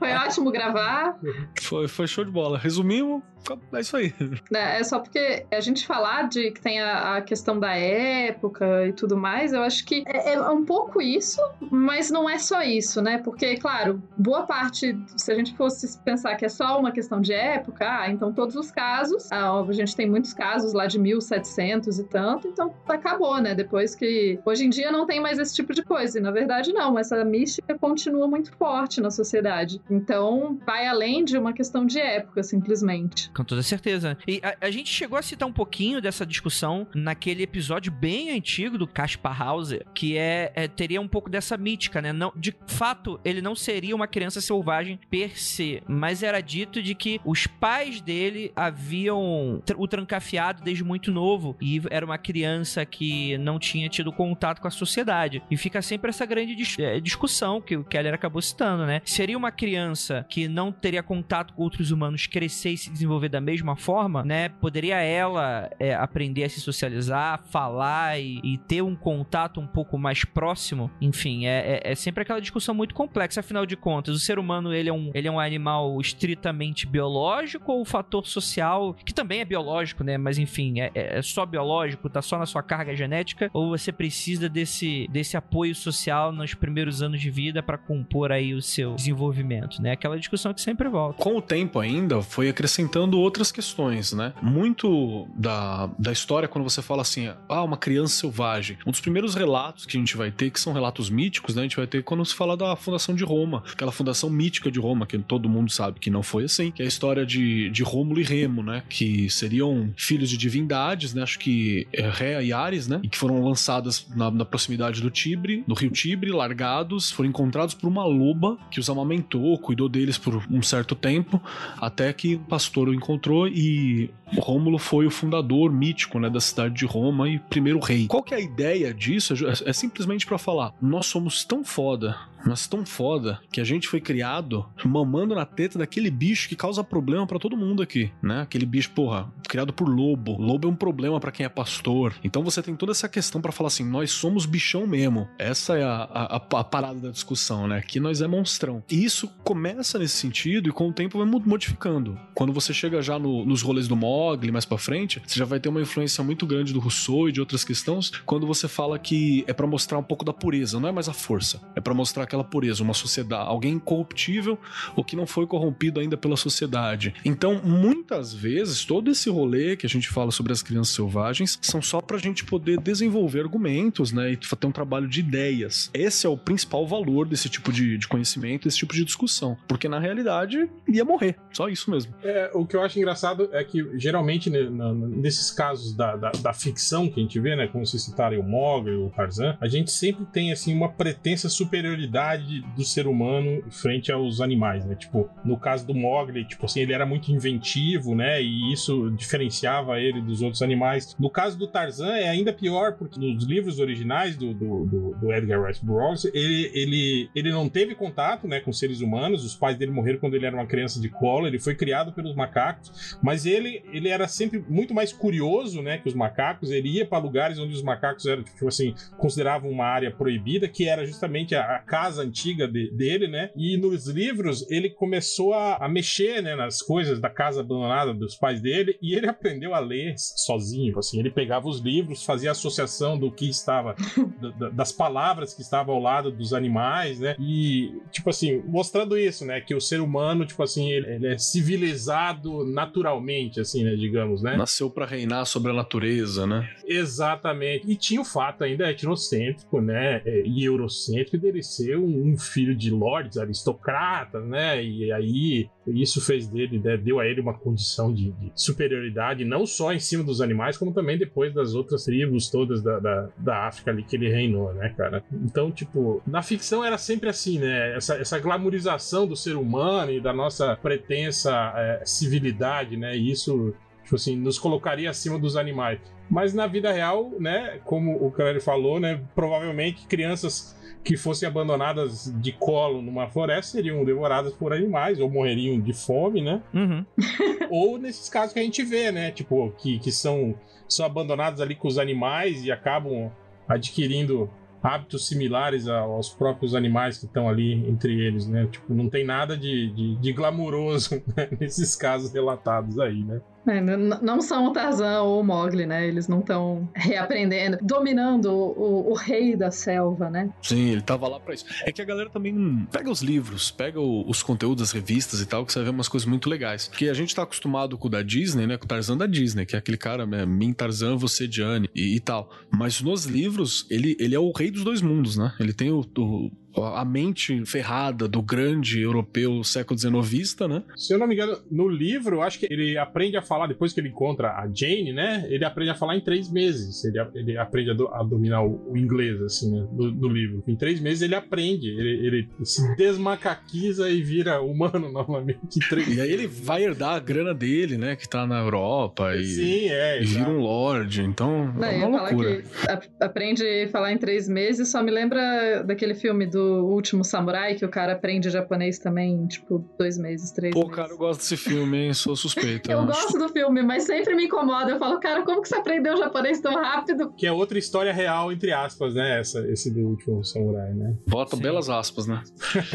C: Foi ótimo gravar.
B: foi, foi show de bola. Resumimos, é isso aí.
C: né? É só porque a gente falar de que tem a, a questão da época e tudo mais, eu acho que é, é um pouco isso, mas não é só isso, né? Porque, claro, boa parte, se a gente fosse pensar que é só uma questão de época, ah, então todos os casos, ah, a gente tem muitos casos lá de 1700 e tanto, então acabou, né? Depois que. Hoje em dia não tem mais esse tipo de coisa, e na verdade não, essa mística continua muito forte na sociedade. Então vai além de uma questão de época, simplesmente.
A: Com toda certeza. E a, a gente chegou a citar um pouquinho dessa discussão naquele episódio bem antigo do Caspar Hauser, que é, é, teria um pouco dessa mítica, né? Não, de fato, ele não seria uma criança selvagem per se, mas era dito de que os pais dele haviam o trancafiado desde muito novo e era uma criança que não tinha tido contato com a sociedade. E fica sempre essa grande dis é, discussão que o Keller acabou citando, né? Seria uma criança que não teria contato com outros humanos crescer e se desenvolver da mesma forma, né? Poderia ela é, aprender a se socializar, falar e, e, ter um contato um pouco mais próximo? Enfim, é, é, é, sempre aquela discussão muito complexa. Afinal de contas, o ser humano ele é um, ele é um animal estritamente biológico ou o fator social, que também é biológico, né? Mas enfim, é, é só biológico, tá só na sua carga genética, ou você precisa desse, desse apoio social nos primeiros anos de vida para compor aí o seu desenvolvimento, né? Aquela discussão que sempre volta.
B: Com o tempo ainda, foi acrescentando outras questões, né? Muito da, da história, quando você fala assim, ah, uma criança selvagem, um dos primeiros relatos que a gente vai ter, que são relatos míticos, né? A gente vai ter quando se fala da fundação de Roma, aquela fundação mítica de Roma, que todo mundo sabe que não foi assim, que é a história de, de Rômulo e Remo, né? Que seriam filhos de divindades, né? Acho que é Rhea e Ares, né? E que foram lançadas na, na proximidade do Tibre, do rio Tibre, largados, foram encontrados por uma loba que os amamentou, cuidou deles por um certo tempo, até que o pastor o encontrou e Rômulo foi o fundador mítico, né, da cidade de Roma e primeiro rei. Qual que é a ideia disso? É, é simplesmente para falar, nós somos tão foda, mas tão foda que a gente foi criado mamando na teta daquele bicho que causa problema para todo mundo aqui, né? Aquele bicho, porra, criado por lobo. Lobo é um problema para quem é pastor. Então você tem toda essa questão para falar assim, nós somos bichão mesmo. Essa é a, a, a, parada da discussão, né? Que nós é monstrão. E isso começa nesse sentido e com o tempo vai modificando. Quando você chega já no, nos rolês do Mogli mais para frente, você já vai ter uma influência muito grande do Rousseau e de outras questões, quando você fala que é para mostrar um pouco da pureza, não é mais a força. É para mostrar aquela pureza, uma sociedade, alguém incorruptível ou que não foi corrompido ainda pela sociedade. Então, muitas vezes, todo esse rolê que a gente fala sobre as crianças selvagens são só pra gente poder desenvolver argumentos, né, e ter um trabalho de ideias. Esse é o principal valor desse tipo de, de conhecimento, desse tipo de discussão, porque na realidade ia morrer, só isso mesmo.
D: É, o que eu acho engraçado é que geralmente né, nesses casos da, da, da, ficção que a gente vê, né, como se citarem o Mogli, o Tarzan, a gente sempre tem assim uma pretensa superioridade do ser humano frente aos animais, né? Tipo, no caso do Mogli, tipo assim, ele era muito inventivo, né? E isso diferenciava ele dos outros animais. No caso do Tarzan é ainda pior, porque nos livros originais do, do, do, do Edgar Rice Burroughs, ele, ele, ele não teve contato né, com seres humanos, os pais dele morreram quando ele era uma criança de colo, ele foi criado pelos macacos, mas ele, ele era sempre muito mais curioso né, que os macacos, ele ia para lugares onde os macacos eram, tipo assim, consideravam uma área proibida, que era justamente a, a casa casa antiga de, dele, né? E nos livros ele começou a, a, mexer, né, nas coisas da casa abandonada dos pais dele e ele aprendeu a ler sozinho, assim. Ele pegava os livros, fazia associação do que estava, das palavras que estavam ao lado dos animais, né? E, tipo assim, mostrando isso, né? Que o ser humano, tipo assim, ele, ele é civilizado naturalmente, assim, né? Digamos, né?
B: Nasceu para reinar sobre a natureza, né?
D: Exatamente. E tinha o fato ainda etnocêntrico, né? E eurocêntrico dele ser um, filho de lords, aristocratas, né? E aí isso fez dele, né, deu a ele uma condição de, de, superioridade, não só em cima dos animais, como também depois das outras tribos todas da, da, da, África ali que ele reinou, né, cara? Então, tipo, na ficção era sempre assim, né? Essa, essa glamorização do ser humano e da nossa pretensa é, civilidade, né? E isso, tipo assim, nos colocaria acima dos animais. Mas na vida real, né, como o Clary falou, né, provavelmente crianças que fossem abandonadas de colo numa floresta seriam devoradas por animais ou morreriam de fome, né?
A: Uhum.
D: ou nesses casos que a gente vê, né? Tipo, que, que são, são abandonados ali com os animais e acabam adquirindo hábitos similares aos próprios animais que estão ali entre eles, né? Tipo, não tem nada de, de, de glamuroso né? nesses casos relatados aí, né?
C: É, não são o Tarzan ou o Mogli, né? Eles não estão reaprendendo, dominando o, o, rei da selva, né?
B: Sim, ele tava lá pra isso. É que a galera também pega os livros, pega o, os conteúdos das revistas e tal, que você vê umas coisas muito legais. Porque a gente tá acostumado com o da Disney, né? Com o Tarzan da Disney, que é aquele cara, né? Mim Tarzan, você Diane e, e tal. Mas nos livros, ele, ele é o rei dos dois mundos, né? Ele tem o, o a mente ferrada do grande europeu século XIXista, né?
D: Se eu não me engano, no livro, eu acho que ele aprende a falar, depois que ele encontra a Jane, né? Ele aprende a falar em três meses. Ele, ele aprende a, do, a dominar o, o, inglês, assim, né? No, no, livro. Em três meses ele aprende. Ele, ele se desmacaquiza e vira humano novamente.
B: E aí ele vai herdar a grana dele, né? Que tá na Europa. E,
D: Sim, é.
B: E vira um lord. Então, não, é uma loucura.
C: aprende a falar em três meses, só me lembra daquele filme do Último Samurai, que o cara aprende japonês também, tipo, dois meses, três
B: Pô,
C: meses.
B: Pô, cara, eu gosto desse filme, hein? Sou suspeito.
C: eu gosto do filme, mas sempre me incomoda. Eu falo, cara, como que você aprendeu japonês tão rápido?
D: Que é outra história real, entre aspas, né? Essa, esse do Último Samurai, né?
B: Bota Sim. belas aspas, né?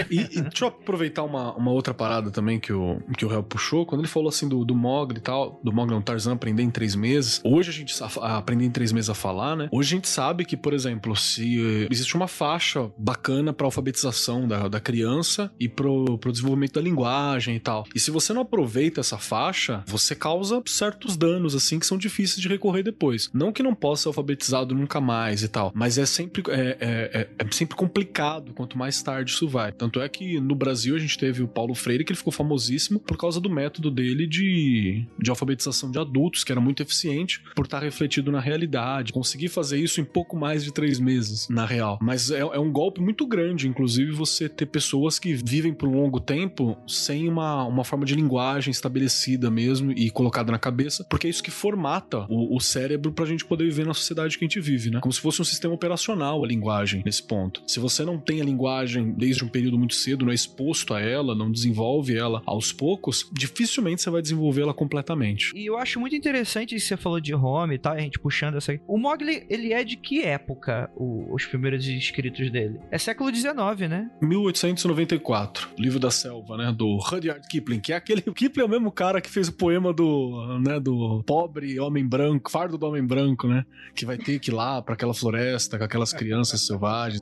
B: e, e, deixa eu aproveitar uma, uma outra parada também que o, que o réu puxou. Quando ele falou assim do, do Mogli e tal, do Mogli não, Tarzan aprender em três meses. Hoje a gente aprender em três meses a falar, né? Hoje a gente sabe que, por exemplo, se existe uma faixa bacana para alfabetização da, da criança e pro, pro desenvolvimento da linguagem e tal. E se você não aproveita essa faixa, você causa certos danos, assim, que são difíceis de recorrer depois. Não que não possa ser alfabetizado nunca mais e tal, mas é sempre, é, é, é, é sempre complicado quanto mais tarde isso vai. Tanto é que no Brasil a gente teve o Paulo Freire, que ele ficou famosíssimo por causa do método dele de, de alfabetização de adultos, que era muito eficiente por estar refletido na realidade. Consegui fazer isso em pouco mais de três meses, na real. Mas é, é um golpe muito grande, inclusive, você ter pessoas que vivem por um longo tempo sem uma, uma forma de linguagem estabelecida mesmo e colocada na cabeça, porque é isso que formata o, o cérebro pra gente poder viver na sociedade que a gente vive, né? Como se fosse um sistema operacional a linguagem nesse ponto. Se você não tem a linguagem desde um período muito cedo, não é exposto a ela, não desenvolve ela aos poucos, dificilmente você vai desenvolvê-la completamente.
A: E eu acho muito interessante isso que você falou de home e tal, a gente puxando essa. O Mogli, ele é de que época, o, os primeiros escritos dele? É século XIX, né?
B: 1894, Livro da Selva, né? Do Rudyard Kipling, que é aquele. O Kipling é o mesmo cara que fez o poema do, né? Do pobre homem branco, fardo do homem branco, né? Que vai ter que ir lá pra aquela floresta com aquelas crianças selvagens.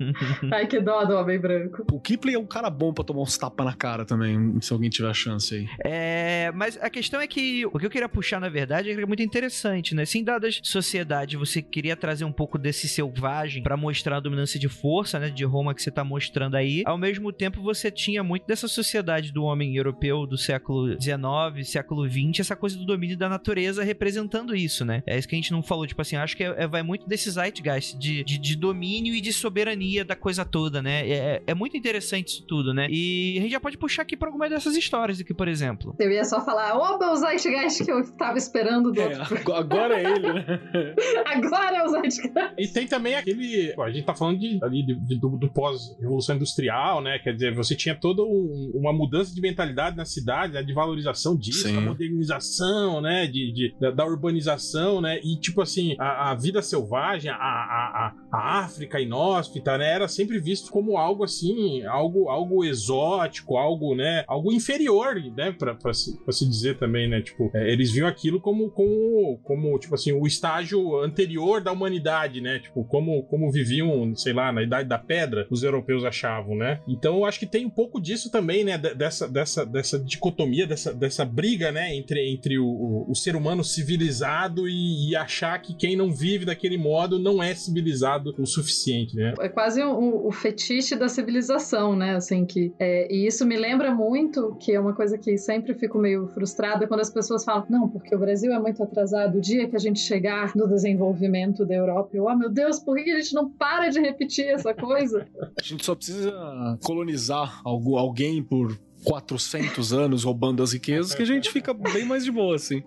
C: Ai, que dó do homem branco.
B: O Kipling é um cara bom pra tomar uns tapas na cara também, se alguém tiver a chance aí.
A: É, mas a questão é que o que eu queria puxar, na verdade, é que é muito interessante, né? Se em dadas sociedades você queria trazer um pouco desse selvagem para mostrar a dominância de força, né? De Roma que você tá mostrando aí, ao mesmo tempo você tinha muito dessa sociedade do homem europeu do século XIX, século XX, essa coisa do domínio da natureza representando isso, né? É isso que a gente não falou, tipo assim, acho que é, é, vai muito desse zeitgeist de, de, de, domínio e de soberania da coisa toda, né? É, é muito interessante isso tudo, né? E a gente já pode puxar aqui pra alguma dessas histórias aqui, por exemplo.
C: Eu ia só falar, oba, o zeitgeist que eu tava esperando do
B: é, outro. Agora é ele, né?
C: agora é o zeitgeist.
D: E tem também aquele, a gente tá falando de, ali, de, de, do, do pós-revolução industrial, né? Quer dizer, você tinha toda um, uma mudança de mentalidade na cidade, né? de valorização disso, Sim. da modernização, né? De, de da, da, urbanização, né? E tipo assim, a, a vida selvagem, a, a, a, África inóspita, né? Era sempre visto como algo assim, algo, algo exótico, algo, né? Algo inferior, né? Pra, pra, se, pra se dizer também, né? Tipo, é, eles viam aquilo como, como, como, tipo assim, o estágio anterior da humanidade, né? Tipo, como, como viviam, sei lá, na Idade da Pedra, os europeus achavam, né? Então eu acho que tem um pouco disso também, né? Dessa, dessa, dessa dicotomia, dessa, dessa briga, né? Entre, entre o, o, o ser humano civilizado e, e, achar que quem não vive daquele modo não é civilizado o suficiente, né?
C: É quase o, o fetiche da civilização, né? Assim, que, é, e isso me lembra muito, que é uma coisa que sempre fico meio frustrada quando as pessoas falam, não, porque o Brasil é muito atrasado, o dia que a gente chegar no desenvolvimento da Europa, eu, oh meu Deus, por que a gente não para de repetir essa coisa?
B: gente só precisa colonizar alguém por 400 anos roubando as riquezas que a gente fica bem mais de boa, assim.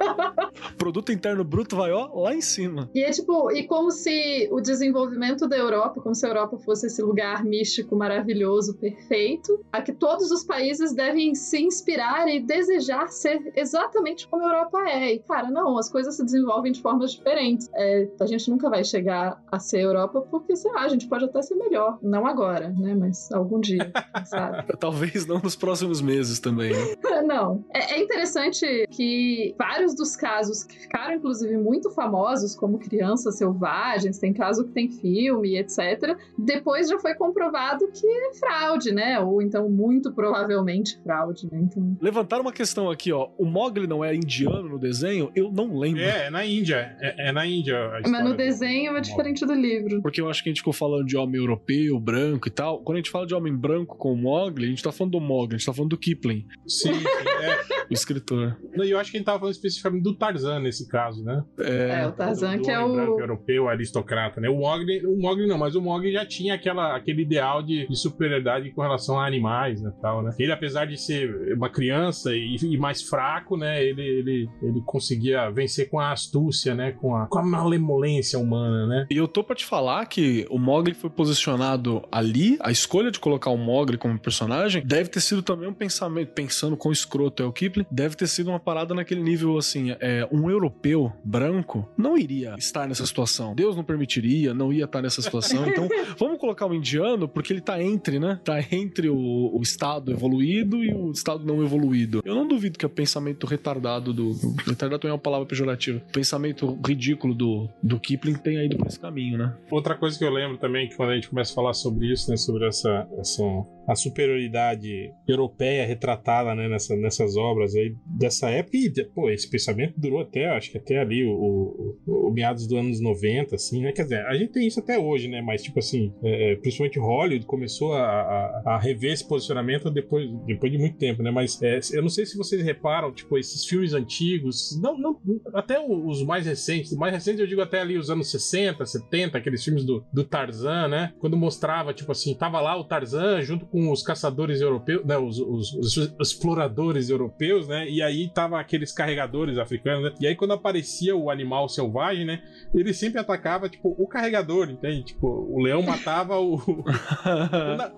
B: Produto interno bruto vai, ó, lá em cima.
C: E é tipo, e como se o desenvolvimento da Europa, como se a Europa fosse esse lugar místico, maravilhoso, perfeito, a que todos os países devem se inspirar e desejar ser exatamente como a Europa é. E, cara, não, as coisas se desenvolvem de formas diferentes. É, a gente nunca vai chegar a ser Europa porque, sei lá, a gente pode até ser melhor. Não agora, né? Mas algum dia, sabe?
B: Talvez não nos próximos meses também, né?
C: não. É, é, interessante que vários dos casos que ficaram, inclusive, muito famosos, como Crianças Selvagens, tem caso que tem filme, etc., depois já foi comprovado que é fraude, né? Ou então, muito provavelmente fraude, né? Então...
B: Levantaram uma questão aqui, ó. O Mogli não é indiano no desenho? Eu não lembro.
D: É, é na Índia. É, é na Índia.
C: Mas no desenho é diferente do livro.
B: Porque eu acho que a gente ficou falando de homem europeu, branco e tal. Quando a gente fala de homem branco com o Mogli, a gente tá falando do Mogli, a gente tá falando do Kipling.
D: Sim, sim é.
B: o escritor.
D: E eu acho que a gente tava falando especificamente do Tarzan nesse caso, né?
C: É, é o Tarzan
D: do, do
C: que é o.
D: branco europeu, aristocrata, né? O Mogli, o Mogli não, mas o Mogli já tinha aquela, aquele ideal de, de superioridade com relação a animais, né? Tal, né? Ele, apesar de ser uma criança e, e mais fraco, né? Ele, ele, ele conseguia vencer com a astúcia, né? Com a, com a malemolência humana, né?
B: E eu tô pra te falar que o Mogli foi posicionado ali, a escolha de colocar o Mogli como personagem deve ter sido também um pensamento, pensando com escroto é o Kipling, deve ter sido uma parada naquele nível assim, é, um europeu branco não iria estar nessa situação. Deus não permitiria, não ia estar nessa situação. Então, vamos colocar o indiano porque ele tá entre, né? Tá entre o, o estado evoluído e o estado não evoluído. Eu não duvido que o pensamento retardado do. Retardado é uma palavra pejorativa. O pensamento ridículo do, do Kipling tenha ido por esse caminho, né?
D: Outra coisa que eu lembro também, que quando a gente começa a falar sobre isso, né? Sobre essa, essa a superioridade europeia retratada né, nessa, nessas obras aí dessa época. E, pô, esse pensamento durou até, acho que até ali, o, o, o meados dos anos 90, assim, né? Quer dizer, a gente tem isso até hoje, né? Mas, tipo assim, é, é, principalmente Hollywood começou a, a, a, rever esse posicionamento depois, depois de muito tempo, né? Mas é, eu não sei se vocês reparam, tipo, esses filmes antigos, não, não, até os mais recentes, mais recentes eu digo até ali os anos 60, 70, aqueles filmes do, do Tarzan, né? Quando mostrava, tipo assim, tava lá o Tarzan junto com os caçadores europeus, né, os, os, os, exploradores europeus, né? E aí tava aqueles carregadores africanos, né? E aí quando aparecia o animal selvagem, né? Ele sempre atacava, tipo, o carregador, entende? Tipo, o leão matava o, o,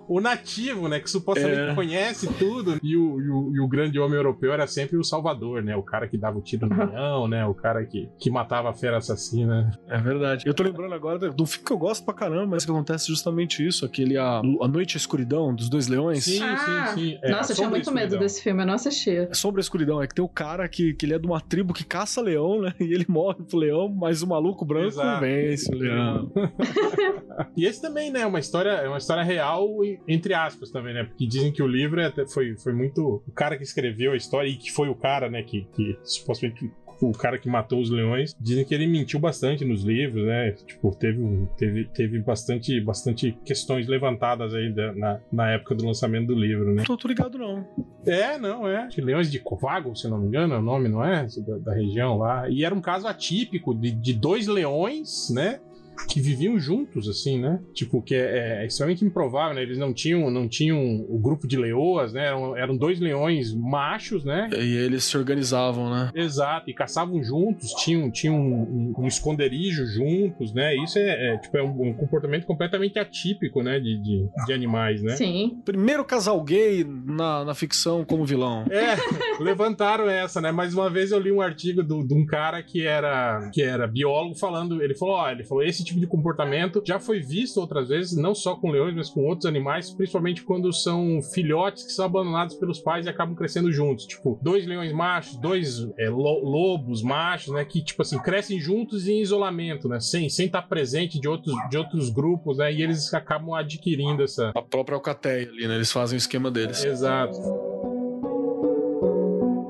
D: o, nativo, né? Que supostamente é. conhece tudo. E o, e o, e, o, grande homem europeu era sempre o salvador, né? O cara que dava o tiro no leão, né? O cara que, que matava a fera assassina.
B: É verdade. Eu tô lembrando agora do filme que eu gosto pra caramba, mas que acontece justamente isso, aquele A, a Noite e a Escuridão, dos dois leões.
C: Sim, ah, sim, sim. É, nossa, tinha muito medo desse filme, eu não assistia.
B: Sombra e Escuridão, é que tem o cara que, que ele é de uma tribo que caça leão, né? E ele morre pro leão, mas o maluco branco Exato. vence o leão.
D: e esse também, né? É uma história, é uma história real, entre aspas, também, né? Porque dizem que o livro é foi, foi muito. O cara que escreveu a história e que foi o cara, né? Que, que supostamente o cara que matou os leões, dizem que ele mentiu bastante nos livros, né? Tipo, teve, teve, teve bastante, bastante questões levantadas aí da, na, na época do lançamento do livro, né?
B: Tô, tô ligado, não.
D: É, não, é. Leões de Covago, se não me engano, é o nome, não é? Da, da região lá. E era um caso atípico de, de dois leões, né? Que viviam juntos, assim, né? Tipo, que é, é, extremamente improvável, né? Eles não tinham, não tinham o grupo de leoas, né? Eram, eram dois leões machos, né?
B: E eles se organizavam, né?
D: Exato, e caçavam juntos, tinham, tinham um, um, um esconderijo juntos, né? Isso é, é tipo, é um, um, comportamento completamente atípico, né? De, de, de, animais, né?
C: Sim.
B: Primeiro casal gay na, na ficção como vilão.
D: É, levantaram essa, né? Mais uma vez eu li um artigo de um cara que era, que era biólogo falando, ele falou, ó, ele falou, esse tipo de comportamento já foi visto outras vezes, não só com leões, mas com outros animais, principalmente quando são filhotes que são abandonados pelos pais e acabam crescendo juntos. Tipo, dois leões machos, dois é, lo lobos machos, né? Que, tipo assim, crescem juntos em isolamento, né? Sem, sem estar presente de outros, de outros grupos, né? E eles acabam adquirindo essa.
B: A própria alcateia ali, né? Eles fazem o esquema deles.
D: Exato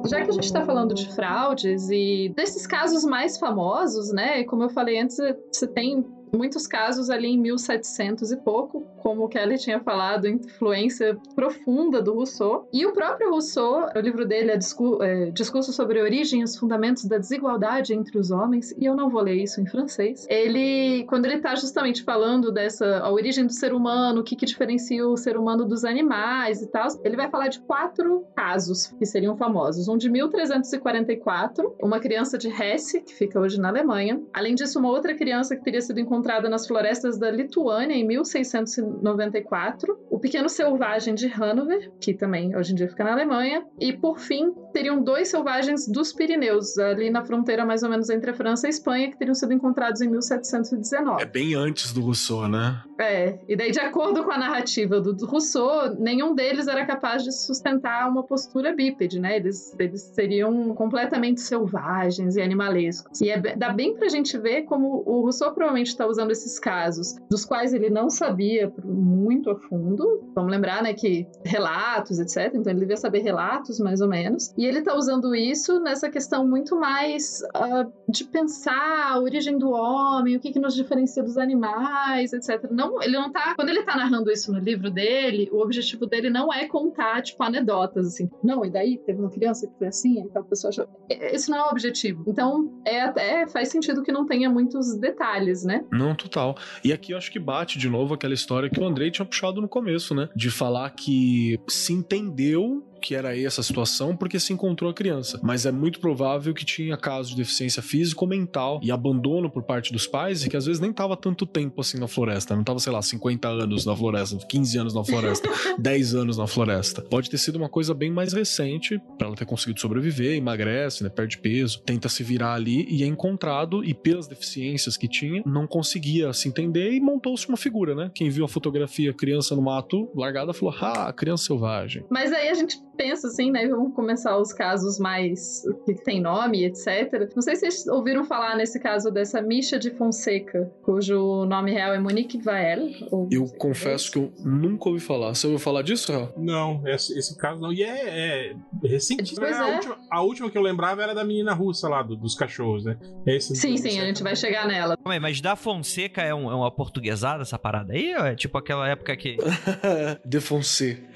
C: já que a gente está falando de fraudes e desses casos mais famosos, né? Como eu falei antes, você tem muitos casos ali em 1700 e pouco, como o Kelly tinha falado, influência profunda do Rousseau. E o próprio Rousseau, o livro dele é, Discu é Discurso sobre a Origem e os Fundamentos da Desigualdade entre os Homens, e eu não vou ler isso em francês. Ele, quando ele está justamente falando dessa a origem do ser humano, o que, que diferencia o ser humano dos animais e tal, ele vai falar de quatro casos que seriam famosos. Um de 1344, uma criança de Hesse, que fica hoje na Alemanha. Além disso, uma outra criança que teria sido encontrada encontrada nas florestas da Lituânia em 1600 94, O Pequeno Selvagem de Hanover, que também hoje em dia fica na Alemanha, e por fim teriam dois selvagens dos Pirineus, ali na fronteira mais ou menos entre a França e a Espanha, que teriam sido encontrados em 1719.
B: É bem antes do Rousseau, né?
C: É, e daí de acordo com a narrativa do Rousseau, nenhum deles era capaz de sustentar uma postura bípede, né? Eles, eles seriam completamente selvagens e animalescos. E é, dá bem pra gente ver como o Rousseau provavelmente está usando esses casos, dos quais ele não sabia muito a fundo. Vamos lembrar, né, que relatos, etc. Então ele devia saber relatos, mais ou menos. E ele está usando isso nessa questão muito mais uh, de pensar a origem do homem, o que, que nos diferencia dos animais, etc. Não, ele não tá. Quando ele está narrando isso no livro dele, o objetivo dele não é contar, tipo, anedotas, assim. Não, e daí teve uma criança que foi assim, aquela pessoa achou. Esse não é o objetivo. Então, é até faz sentido que não tenha muitos detalhes, né?
B: Não, total. E aqui eu acho que bate de novo aquela história que o Andrei tinha puxado no começo, né? De falar que se entendeu que era essa situação porque se encontrou a criança. Mas é muito provável que tinha casos de deficiência física ou mental e abandono por parte dos pais e que às vezes nem tava tanto tempo assim na floresta. Não tava, sei lá, 50 anos na floresta, 15 anos na floresta, 10 anos na floresta. Pode ter sido uma coisa bem mais recente para ela ter conseguido sobreviver, emagrece, né, perde peso, tenta se virar ali e é encontrado e pelas deficiências que tinha, não conseguia se entender e montou-se uma figura, né? Quem viu a fotografia criança no mato largada falou: "Ah, criança selvagem".
C: Mas aí a gente pensa assim, né? Vamos começar os casos mais que tem nome, etc. Não sei se vocês ouviram falar nesse caso dessa Misha de Fonseca, cujo nome real é Monique Vael.
B: Eu confesso que eu nunca ouvi falar. Você ouviu falar disso, Raul?
D: Não, esse, esse, caso não. E é, é recente.
C: Pois
D: a,
C: é.
D: Última, a última que eu lembrava era da menina russa lá, do, dos cachorros, né?
C: Esse sim, sim, a gente vai chegar nela.
A: Mas da Fonseca é, um, é uma portuguesada essa parada aí? Ou é tipo aquela época que.
B: de Fonseca.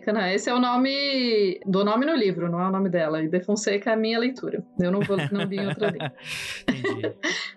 C: Fonseca. Né? Esse é o nome do nome no livro, não é o nome dela. E De Fonseca é a minha leitura. Eu não, vou, não vi em outra língua.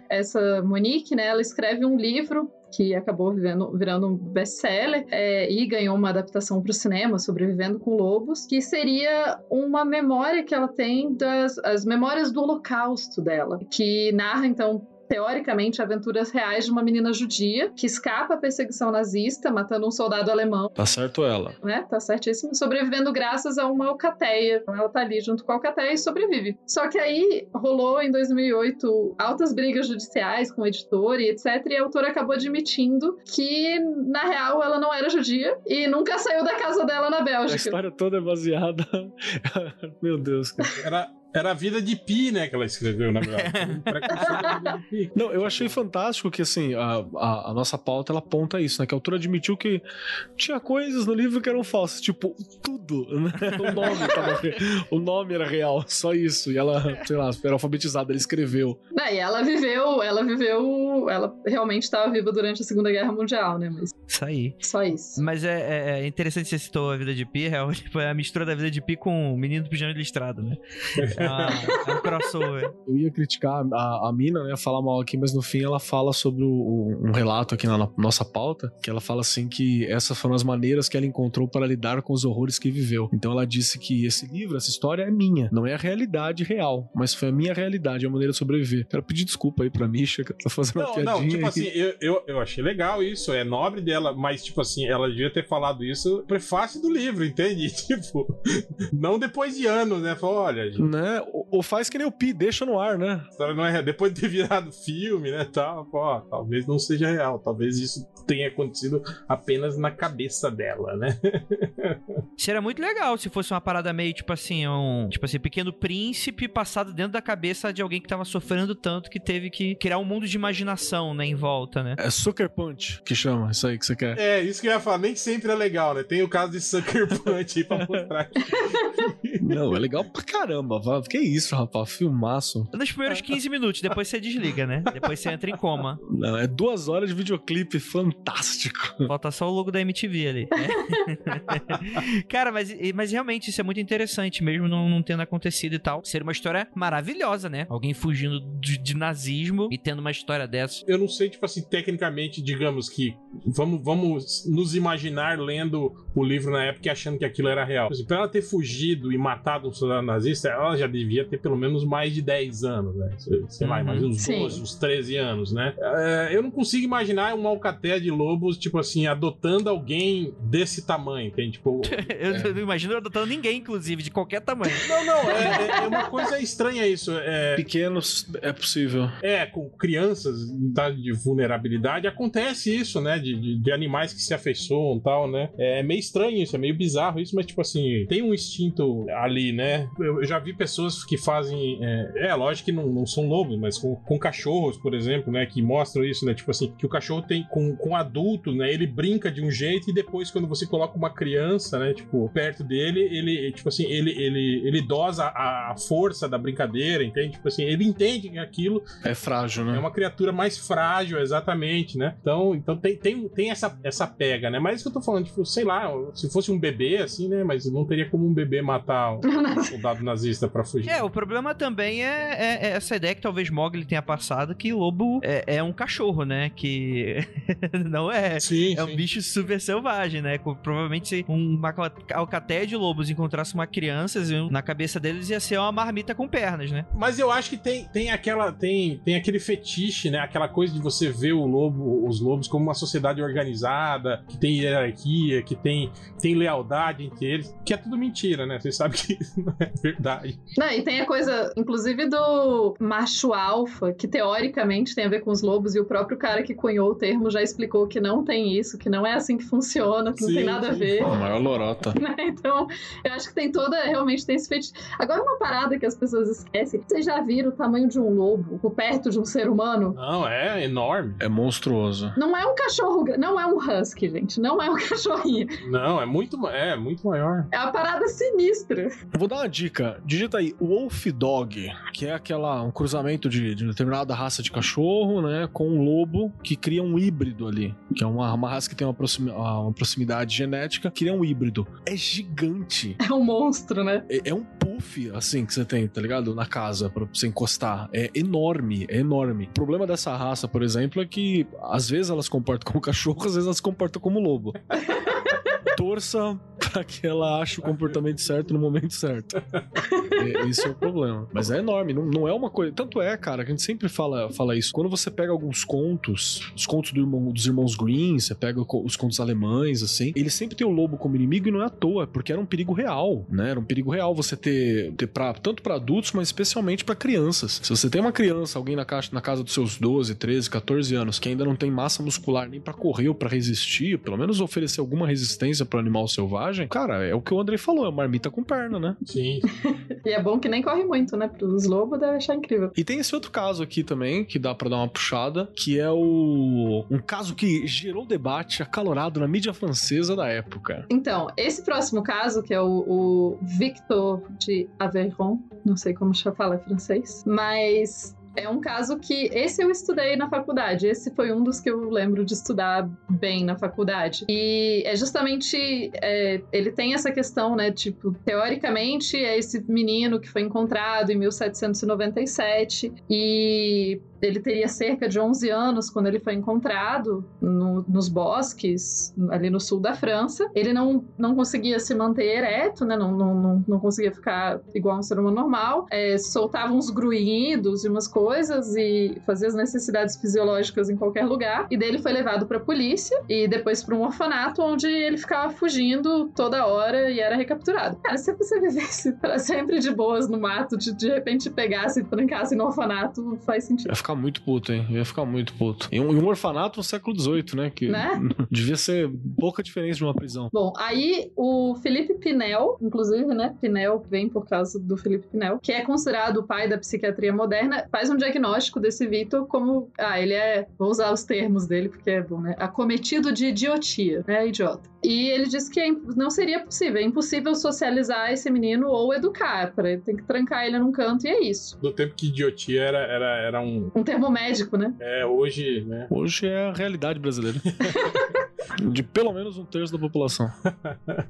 C: Essa Monique, né? Ela escreve um livro que acabou vivendo, virando um best-seller é, e ganhou uma adaptação para o cinema, Sobrevivendo com Lobos, que seria uma memória que ela tem das as memórias do Holocausto dela, que narra então teoricamente, aventuras reais de uma menina judia que escapa à perseguição nazista, matando um soldado alemão.
B: Tá certo ela.
C: Né? Tá certíssimo. Sobrevivendo graças a uma alcateia. Então ela tá ali junto com a alcateia e sobrevive. Só que aí rolou em 2008 altas brigas judiciais com o editor e etc. E a autora acabou admitindo que, na real, ela não era judia e nunca saiu da casa dela na Bélgica. A
B: história toda é baseada. Meu Deus. Cara.
D: Era, era a vida de Pi, né, que ela escreveu, na verdade.
B: Não, eu achei fantástico que, assim, a, a, a, nossa pauta, ela aponta isso, né, que a autora admitiu que tinha coisas no livro que eram falsas, tipo, tudo, né, o nome tava, o nome era real, só isso, e ela, sei lá, era alfabetizada, ela escreveu.
C: Não, e ela viveu, ela viveu, ela realmente estava viva durante a Segunda Guerra Mundial, né, mas...
A: Isso aí.
C: Só isso.
A: Mas é, é, é interessante você citou a vida de Pi, é, tipo, é a mistura da vida de Pi com o menino do pijama listrado, né? Ah, é um crossover.
B: Eu ia criticar a, a mina, né? Falar mal aqui, mas no fim ela fala sobre o, um relato aqui na, na nossa pauta, que ela fala assim que essas foram as maneiras que ela encontrou para lidar com os horrores que viveu. Então ela disse que esse livro, essa história é minha, não é a realidade real, mas foi a minha realidade, a maneira de sobreviver. Quero pedir desculpa aí pra Misha, que tá fazendo
D: não,
B: uma piadinha.
D: Não, tipo
B: aí.
D: assim, eu, eu, eu achei legal isso, é nobre dela, mas tipo assim, ela devia ter falado isso no prefácio do livro, entende? Tipo, não depois de anos, né? Falou, olha, gente.
B: Né? Ou faz que nem o Pi, deixa no ar, né?
D: Não é, depois de ter virado filme, né? Tal, pô, talvez não seja real. Talvez isso tenha acontecido apenas na cabeça dela, né?
A: Seria muito legal se fosse uma parada meio, tipo assim, um. Tipo assim, pequeno príncipe passado dentro da cabeça de alguém que tava sofrendo tanto que teve que criar um mundo de imaginação, né, em volta, né?
B: É Sucker Punch que chama, isso aí que você quer.
D: É, isso que eu ia falar, nem sempre é legal, né? Tem o caso de Sucker Punch aí pra mostrar.
B: Não, é legal pra caramba. Que isso, rapaz, filmaço.
A: Nos primeiros 15 minutos, depois você desliga, né? Depois você entra em coma.
B: Não, é duas horas de videoclipe fantástico.
A: Falta só o logo da MTV ali. Né? Cara, mas, mas realmente isso é muito interessante, mesmo não, não tendo acontecido e tal. Seria uma história maravilhosa, né? Alguém fugindo de, de nazismo e tendo uma história dessa.
D: Eu não sei, tipo assim, tecnicamente, digamos que vamos, vamos nos imaginar lendo o livro na época e achando que aquilo era real. Assim, pra ela ter fugido e matado um soldado nazista, ela já devia ter pelo menos mais de 10 anos, né? Sei lá,
A: Uhum.
D: imagina uns
C: Sim.
D: 12, uns 13 anos, né? É, eu não consigo imaginar uma alcateia de lobos, tipo assim, adotando alguém desse tamanho, tem tipo.
A: Eu não imagino adotando ninguém, inclusive, de qualquer tamanho.
D: Não, não, é, é- é uma coisa estranha isso. É,
B: Pequenos é possível.
D: É, com crianças em estado de vulnerabilidade, acontece isso, né? De, de, de animais que se afeiçoam e tal, né? É meio estranho isso, é meio bizarro isso, mas, tipo assim, tem um instinto ali, né? Eu, eu já vi pessoas que fazem. É, é lógico que não, não são lobos, mas com, com cachorros, por exemplo, né? Que mostram isso, né? Tipo assim, que o cachorro tem com, com adulto, né? Ele brinca de um jeito e depois, quando você coloca uma criança, né? Tipo, perto dele, ele, tipo assim, ele, ele, ele dosa a, a força da brincadeira, entende? Tipo assim, ele entende que aquilo
B: É frágil, né?
D: é uma criatura mais frágil, exatamente, né? Então, então tem, tem, tem essa, essa pega, né? Mas isso que eu tô falando, tipo, sei lá, se fosse um bebê, assim, né? Mas não teria como um bebê matar um soldado nazista pra fugir.
A: É, o problema também é, é- é essa ideia que talvez Mogli tenha passado, que lobo é, é um cachorro, né? Que não é.
D: sim,
A: É um
D: sim.
A: bicho super selvagem, né? Provavelmente se uma alcateia de lobos encontrasse uma criança, na cabeça deles ia ser uma marmita com pernas, né?
D: Mas eu acho que tem, tem aquela tem, tem aquele fetiche, né? Aquela coisa de você ver o lobo, os lobos como uma sociedade organizada, que tem hierarquia, que tem, tem lealdade entre eles, que é tudo mentira, né? Você sabe que não é verdade.
C: Não, e tem a coisa, inclusive, do macho alfa, que teoricamente tem a ver com os lobos, e o próprio cara que cunhou o termo já explicou que não tem isso, que não é assim que funciona, que não
D: Sim,
C: tem nada a
D: sim.
C: ver.
B: A maior lorota.
C: né? Então, eu acho que tem toda, realmente tem esse fetiche. Agora, uma parada que as pessoas esquecem: vocês já viram o tamanho de um lobo por perto de um ser humano?
D: Não, é enorme.
B: É monstruoso.
C: Não é um cachorro, não é um husky, gente, não é um cachorrinho.
D: Não, é muito, é muito maior.
C: É uma parada sinistra.
B: Eu Vou dar uma dica. Digita aí Wolf Dog, que é aquela um cruzamento de, de determinada raça de cachorro, né, com um lobo que cria um híbrido ali, que é uma, uma raça que tem uma, proximi- uma proximidade genética, cria um híbrido. É gigante.
C: É um monstro, né?
B: É, é um puff assim que você tem, tá ligado? Na casa pra você encostar. É enorme, é enorme. O problema dessa raça, por exemplo, é que às vezes elas se comportam como cachorro, às vezes elas comportam como lobo. Torça pra que ela ache o comportamento certo no momento certo. É, Esse é o problema. Mas é enorme, não, não é uma coisa. Tanto é, cara, que a gente sempre fala, fala isso. Quando você pega alguns contos, os contos do irmão- dos irmãos Green, você pega os contos alemães, assim, eles sempre tem o lobo como inimigo e não é à toa, porque era um perigo real, né? Era um perigo real você ter, ter pra, tanto pra adultos, mas especialmente pra crianças. Se você tem uma criança, alguém na, caixa, na casa dos seus 12, 13, 14 anos, que ainda não tem massa muscular nem pra correr ou pra resistir, pelo menos oferecer alguma resistência pro animal selvagem, cara, é o que o Andrei falou, é uma marmita com perna, né?
D: Sim.
C: E é bom que nem corre muito, né? Pros lobos deve achar incrível.
B: E tem esse outro caso aqui também, que dá pra dar uma puxada, que é o um caso que gerou debate acalorado na mídia francesa da época.
C: Então, esse próximo caso, que é o, o Victor de Aveyron, não sei como se fala em francês, mas é um caso que esse eu estudei na faculdade. Esse foi um dos que eu lembro de estudar bem na faculdade. E é justamente é, ele tem essa questão, né? Tipo, teoricamente é esse menino que foi encontrado em 1797 e ele teria cerca de 11 anos quando ele foi encontrado no- nos bosques ali no sul da França. Ele não, não conseguia se manter ereto, né? Não, não, não, não conseguia ficar igual um ser humano normal. É, soltava uns gruídos e umas coisas e fazia as necessidades fisiológicas em qualquer lugar. E daí ele foi levado para polícia e depois para um orfanato onde ele ficava fugindo toda hora e era recapturado. Cara, se você vivesse para sempre de boas no mato, de, de repente pegasse e trancasse no orfanato, faz sentido.
B: Ia ficar muito puto, hein? Ia ficar muito puto. E um, um orfanato no século XVIII, né? Que
C: Né?
B: devia ser pouca diferença de uma prisão.
C: Bom, aí o Felipe Pinel, inclusive, né? Pinel vem por causa do Felipe Pinel, que é considerado o pai da psiquiatria moderna, faz um diagnóstico desse Vitor como. Ah, ele é. Vou usar os termos dele porque é bom, né? Acometido de idiotia, né? Idiota. E ele diz que é imp- não seria possível, é impossível socializar esse menino ou educar, para ele tem que trancar ele num canto e é isso.
D: Do tempo que idiotia era, era, era um.
C: Um termo médico, né?
D: É, hoje, né?
B: Hoje é a realidade brasileira. De pelo menos um terço da população.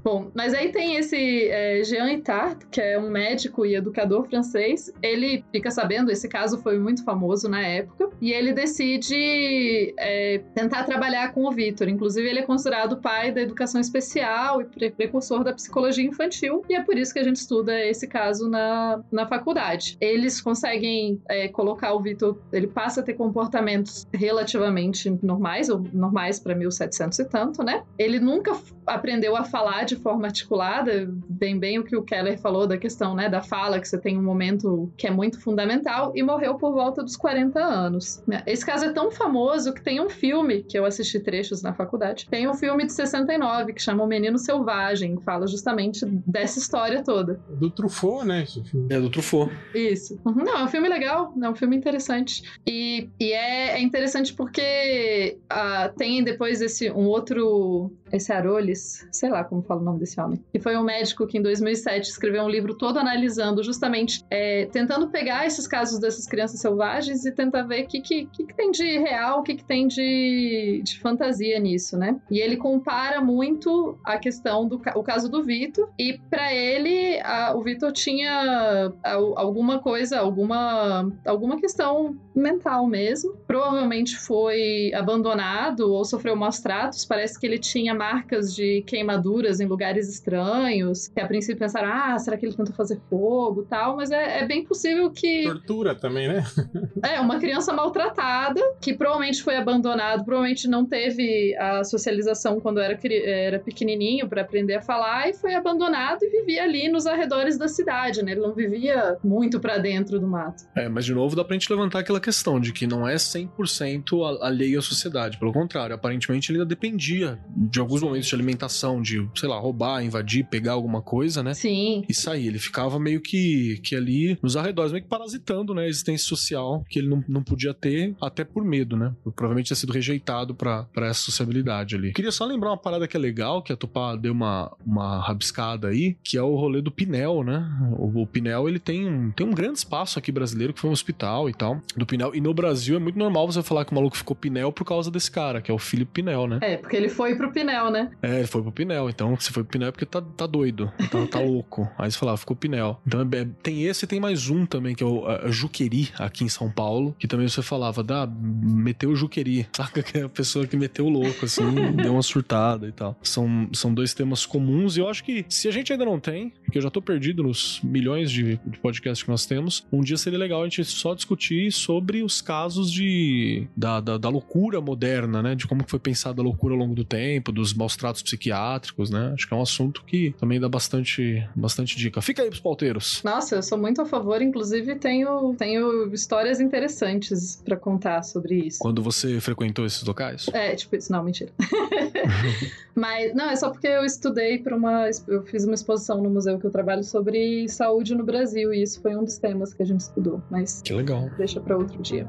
C: Bom, mas aí tem esse é, Jean Itard, que é um médico e educador francês. Ele fica sabendo, esse caso foi muito famoso na época, e ele decide é, tentar trabalhar com o Vitor. Inclusive, ele é considerado o pai da educação especial e precursor da psicologia infantil, e é por isso que a gente estuda esse caso na, na faculdade. Eles conseguem é, colocar o Vitor, ele passa a ter comportamentos relativamente normais, ou normais para 1700 e tanto, né? Ele nunca aprendeu a falar de forma articulada, bem bem o que o Keller falou da questão, né, da fala, que você tem um momento que é muito fundamental, e morreu por volta dos 40 anos. Esse caso é tão famoso que tem um filme, que eu assisti trechos na faculdade, tem um filme de 69 que chama O Menino Selvagem, que fala justamente dessa história toda.
D: Do Truffaut, né, esse filme?
B: É, do Truffaut.
C: Isso. Uhum. Não, é um filme legal, é um filme interessante. E, e é, é interessante porque uh, tem depois esse um outro esse Arolis, sei lá como fala o nome desse homem, que foi um médico que em 2007 escreveu um livro todo analisando justamente, é, tentando pegar esses casos dessas crianças selvagens e tentar ver o que, que, que, tem de real, o que, que tem de, de fantasia nisso, né? E ele compara muito a questão do o caso do Vitor e para ele a, o Vitor tinha alguma coisa, alguma alguma questão mental mesmo. Provavelmente foi abandonado ou sofreu maus tratos. Parece que ele tinha marcas de queimaduras em lugares estranhos, que a princípio pensaram, ah, será que ele tentou fazer fogo tal, mas é, é bem possível que...
D: Tortura também, né?
C: é, uma criança maltratada, que provavelmente foi abandonado, provavelmente não teve a socialização quando era, era pequenininho para aprender a falar, e foi abandonado e vivia ali nos arredores da cidade, né? Ele não vivia muito para dentro do mato.
B: É, mas de novo dá pra gente levantar aquela questão de que não é 100% alheio à sociedade, pelo contrário, aparentemente ele ainda dependia de alguns momentos de alimentação, de, sei lá, roubar, invadir, pegar alguma coisa, né?
C: Sim.
B: E sair. Ele ficava meio que, que ali nos arredores, meio que parasitando, né? A existência social que ele não, não podia ter, até por medo, né? Por, provavelmente ter sido rejeitado para essa sociabilidade ali. Queria só lembrar uma parada que é legal, que a Tupá deu uma, uma rabiscada aí, que é o rolê do Pinel, né? O, o Pinel, ele tem um, tem um grande espaço aqui brasileiro, que foi um hospital e tal, do Pinel. E no Brasil é muito normal você falar que o maluco ficou Pinel por causa desse cara, que é o Felipe Pinel, né?
C: É, porque ele foi pro Pinel Pinel, né?
B: É, ele foi pro Pinel. Então, se foi pro Pinel é porque tá, tá doido. Então tá louco. Aí você falava, ficou Pinel. Então é, tem esse e tem mais um também, que é o a Juqueri, aqui em São Paulo. Que também você falava, dá, meteu o Juqueri. Saca? Que é a pessoa que meteu o louco, assim, deu uma surtada e tal. São, são dois temas comuns e eu acho que se a gente ainda não tem, porque eu já tô perdido nos milhões de, de podcasts que nós temos, um dia seria legal a gente só discutir sobre os casos de da, da, da loucura moderna, né? De como foi pensada a loucura ao longo do tempo, dos maus tratos psiquiátricos, né? Acho que é um assunto que também dá bastante, bastante dica. Fica aí pros pauteiros.
C: Nossa, eu sou muito a favor, inclusive tenho, tenho histórias interessantes para contar sobre isso.
B: Quando você frequentou esses locais?
C: É, tipo isso, não, mentira. Mas, não, é só porque eu estudei para uma. Eu fiz uma exposição no museu que eu trabalho sobre saúde no Brasil, e isso foi um dos temas que a gente estudou. Mas.
B: Que legal.
C: Deixa para outro dia.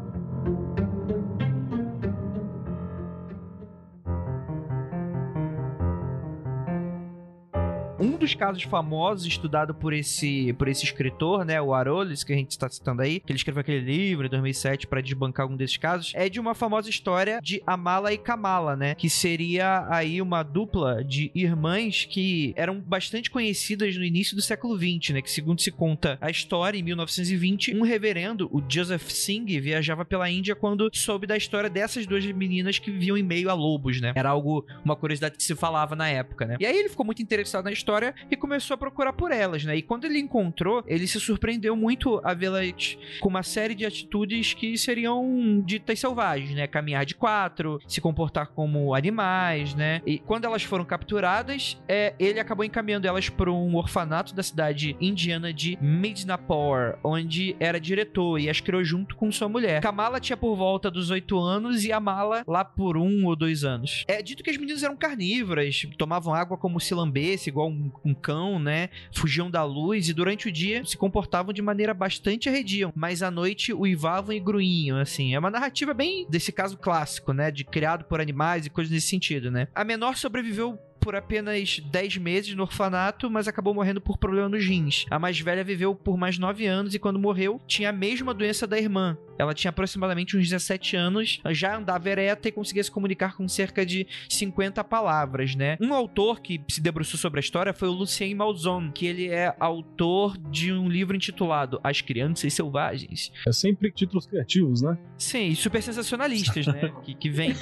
A: Dos casos famosos estudado por esse, por esse escritor, né, o Arolis, que a gente está citando aí, que ele escreveu aquele livro em 2007 para desbancar algum desses casos, é de uma famosa história de Amala e Kamala, né, que seria aí uma dupla de irmãs que eram bastante conhecidas no início do século 20, né, que segundo se conta a história, em 1920, um reverendo, o Joseph Singh, viajava pela Índia quando soube da história dessas duas meninas que viviam em meio a lobos, né. Era algo, uma curiosidade que se falava na época, né. E aí ele ficou muito interessado na história e começou a procurar por elas, né? E quando ele encontrou, ele se surpreendeu muito a vê-las com uma série de atitudes que seriam ditas selvagens, né? Caminhar de quatro, se comportar como animais, né? E quando elas foram capturadas, é, ele acabou encaminhando elas para um orfanato da cidade indiana de Midnapore, onde era diretor e as criou junto com sua mulher. Kamala tinha por volta dos oito anos e a Mala lá por um ou dois anos. É dito que as meninas eram carnívoras, tomavam água como se lambesse, igual um, um, cão, né? Fugiam da luz e durante o dia se comportavam de maneira bastante arredia, mas à noite uivavam e gruinham, assim. É uma narrativa bem desse caso clássico, né? De criado por animais e coisas nesse sentido, né? A menor sobreviveu por apenas 10 meses no orfanato, mas acabou morrendo por problema nos rins. A mais velha viveu por mais 9 anos e quando morreu tinha a mesma doença da irmã, ela tinha aproximadamente uns 17 anos, já andava ereta e conseguia se comunicar com cerca de 50 palavras, né? Um autor que se debruçou sobre a história foi o Lucien Malzon, que ele é autor de um livro intitulado As Crianças Selvagens.
B: É sempre títulos criativos, né?
A: Sim, super sensacionalistas, né? que, que vem.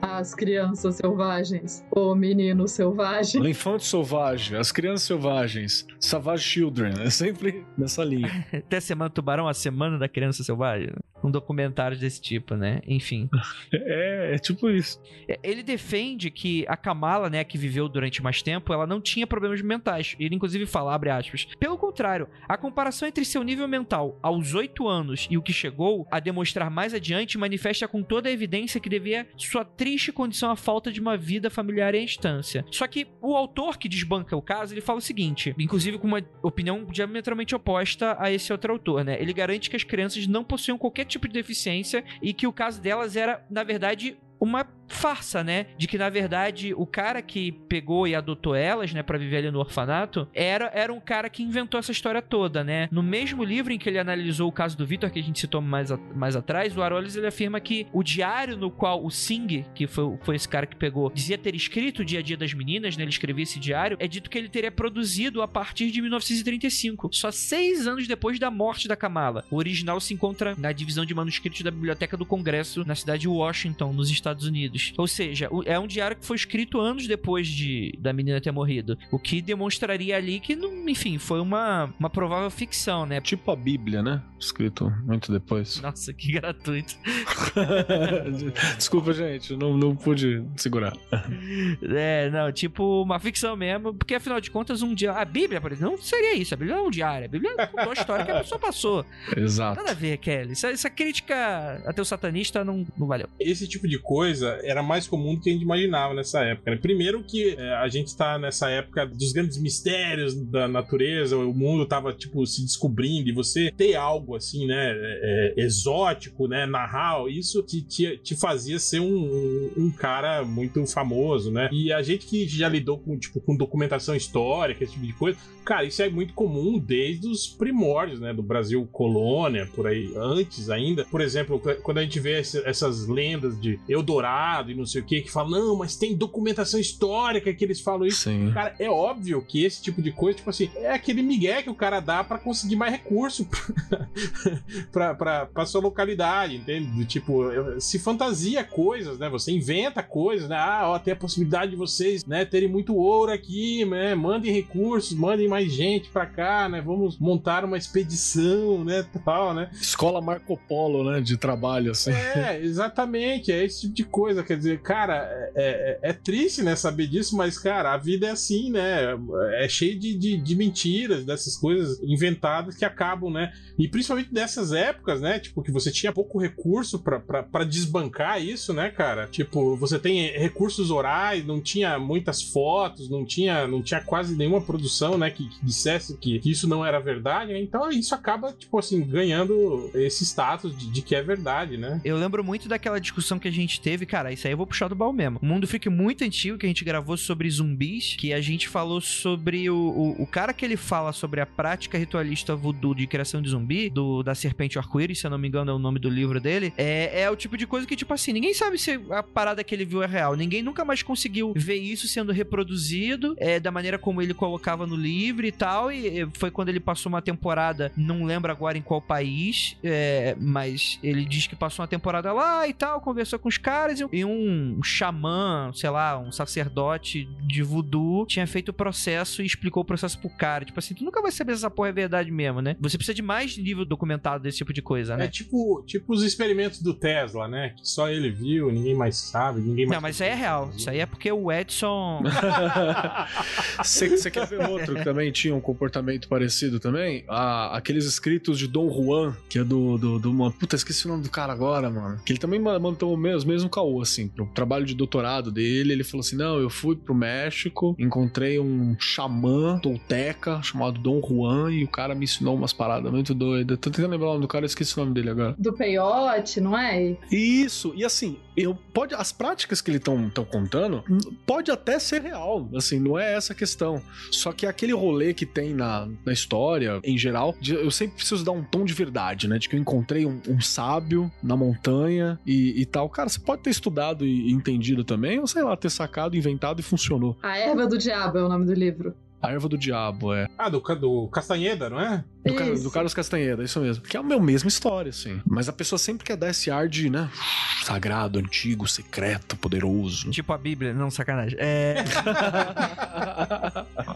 C: As crianças selvagens. O menino selvagem.
B: L'Enfant Sauvage, As Crianças Selvagens, Savage Children, é sempre nessa linha.
A: Até a Semana do Tubarão, a Semana da Criança Selvagem. Um documentário desse tipo, né? Enfim.
B: É, é tipo isso.
A: É, Ele defende que a Kamala, né, que viveu durante mais tempo, ela não tinha problemas mentais. Ele, inclusive, fala, abre aspas. Pelo contrário, a comparação entre seu nível mental aos 8 anos e o que chegou a demonstrar mais adiante manifesta com toda a evidência que devia sua triste condição à falta de uma vida familiar em instância. Só que o autor que desbanca o caso, ele fala o seguinte, inclusive com uma opinião diametralmente oposta a esse outro autor, né? Ele garante que as crianças não possuíam qualquer tipo de deficiência e que o caso delas era, na verdade, uma farsa, né? De que, na verdade, o cara que pegou e adotou elas, né, para viver ali no orfanato, era, era um cara que inventou essa história toda, né? No mesmo livro em que ele analisou o caso do Victor, que a gente citou mais, a- mais atrás, o Arolis ele afirma que o diário no qual o Singh, que foi, foi esse cara que pegou, dizia ter escrito o dia a dia das meninas, né? Ele escrevia esse diário, é dito que ele teria produzido a partir de 1935, só seis anos depois da morte da Kamala. O original se encontra na divisão de manuscritos da Biblioteca do Congresso, na cidade de Washington, nos Estados Unidos. Ou seja, é um diário que foi escrito anos depois de da menina ter morrido, o que demonstraria ali que, não- enfim, foi uma, uma provável ficção, né?
B: Tipo a Bíblia, né? Escrito muito depois.
A: Nossa, que gratuito.
B: Desculpa, gente, não, não pude segurar.
A: É, não, tipo uma ficção mesmo, porque afinal de contas, um dia. A Bíblia, por exemplo, não seria isso. A Bíblia não é um diário. A Bíblia contou a história que a pessoa passou.
B: Exato.
A: Nada a ver, Kelly. Essa, essa crítica até o satanista não, não valeu.
D: esse tipo de coisa era mais comum do que a gente imaginava nessa época. né? Primeiro que é, a gente tá nessa época dos grandes mistérios da natureza, o mundo tava, tipo, se descobrindo, e você ter algo assim, né, é, é, exótico, né, narrar, isso te, te, te fazia ser um, um, um cara muito famoso, né? E a gente que já lidou com, tipo, com documentação histórica, esse tipo de coisa, cara, isso é muito comum desde os primórdios, né, do Brasil colônia, por aí, antes ainda. Por exemplo, quando a gente vê essas lendas de Eldorado e não sei o que, que falam, não, mas tem documentação histórica que eles falam isso.
B: Sim.
D: Cara, é óbvio que esse tipo de coisa, tipo assim, é aquele migué que o cara dá pra conseguir mais recurso pra, pra, pra sua localidade, entende? Tipo, se fantasia coisas, né? Você inventa coisas, né? Ah, ó, tem a possibilidade de vocês, né, terem muito ouro aqui, né? Mandem recursos, mandem mais gente pra cá, né? Vamos montar uma expedição, né? Tal, né?
B: Escola Marco Polo, né? De trabalho, assim.
D: É, exatamente, é esse tipo de coisa. Quer dizer, cara, é, é, é triste, né, saber disso, mas, cara, a vida é assim, né? É cheio de, de, de mentiras, dessas coisas inventadas que acabam, né? E principalmente dessas épocas, né? Tipo, que você tinha pouco recurso pra desbancar isso, né, cara? Tipo, você tem recursos orais, não tinha muitas fotos, não tinha, não tinha quase nenhuma produção, né, que, que dissesse que, que isso não era verdade, né? Então isso acaba, tipo assim, ganhando esse status de, de que é verdade, né?
A: Eu lembro muito daquela discussão que a gente teve, cara, isso aí eu vou puxar do baú mesmo. Um mundo freak muito antigo que a gente gravou sobre zumbis, que a gente falou sobre o, o, o cara que ele fala sobre a prática ritualista voodoo de criação de zumbi, do, da serpente arco-íris, se eu não me engano é o nome do livro dele, é, é o tipo de coisa que, tipo assim, ninguém sabe se a parada que ele viu é real, ninguém nunca mais conseguiu ver isso sendo reproduzido é, da maneira como ele colocava no livro e tal, e e foi quando ele passou uma temporada, não lembro agora em qual país, é, mas ele diz que passou uma temporada lá e tal, conversou com os caras e, e um xamã, sei lá, um sacerdote de voodoo tinha feito o processo e explicou o processo pro cara. Tipo assim, tu nunca vai saber se essa porra é verdade mesmo, né? Você precisa de mais nível documentado desse tipo de coisa,
D: É
A: né?
D: tipo, tipo os experimentos do Tesla, né? Que só ele viu, ninguém mais sabe, ninguém mais.
A: Não, mas isso aí é real. Isso aí é porque o Edson.
B: Você quer ver outro que também tinha um comportamento parecido também? Ah, aqueles escritos de Dom Juan, que é do, do, do. Mano, puta, esqueci o nome do cara agora, mano. Que ele também ma- mandou o mesmo, mesmo caô, assim. pro trabalho de doutorado dele, ele falou assim: não, eu fui pro México, encontrei um xamã tolteca chamado Dom Juan e o cara me ensinou umas paradas muito doidas. Tô tentando lembrar o nome do cara, eu esqueci o nome dele agora.
C: Do peiote, não é?
B: Isso, e assim, eu pode as práticas que ele estão contando pode até ser real, assim, não é essa a questão. Só que aquele rolê que tem na, na história, em geral, de- eu sempre preciso dar um tom de verdade, né? De que eu encontrei um, um sábio na montanha e, e tal. Cara, você pode ter estudado e, entendido também, ou sei lá, ter sacado, inventado e funcionou.
C: A Erva do Diabo é o nome do livro.
B: A erva do diabo, é.
D: Ah, do, do Castanheda, não é?
B: Do, Ca-
C: Isso.
B: do Carlos Castanheira, isso mesmo. Que é a meu- mesma história, assim. Mas a pessoa sempre quer dar esse ar de, né? Sagrado, antigo, secreto, poderoso.
A: Tipo a Bíblia, não, sacanagem. É.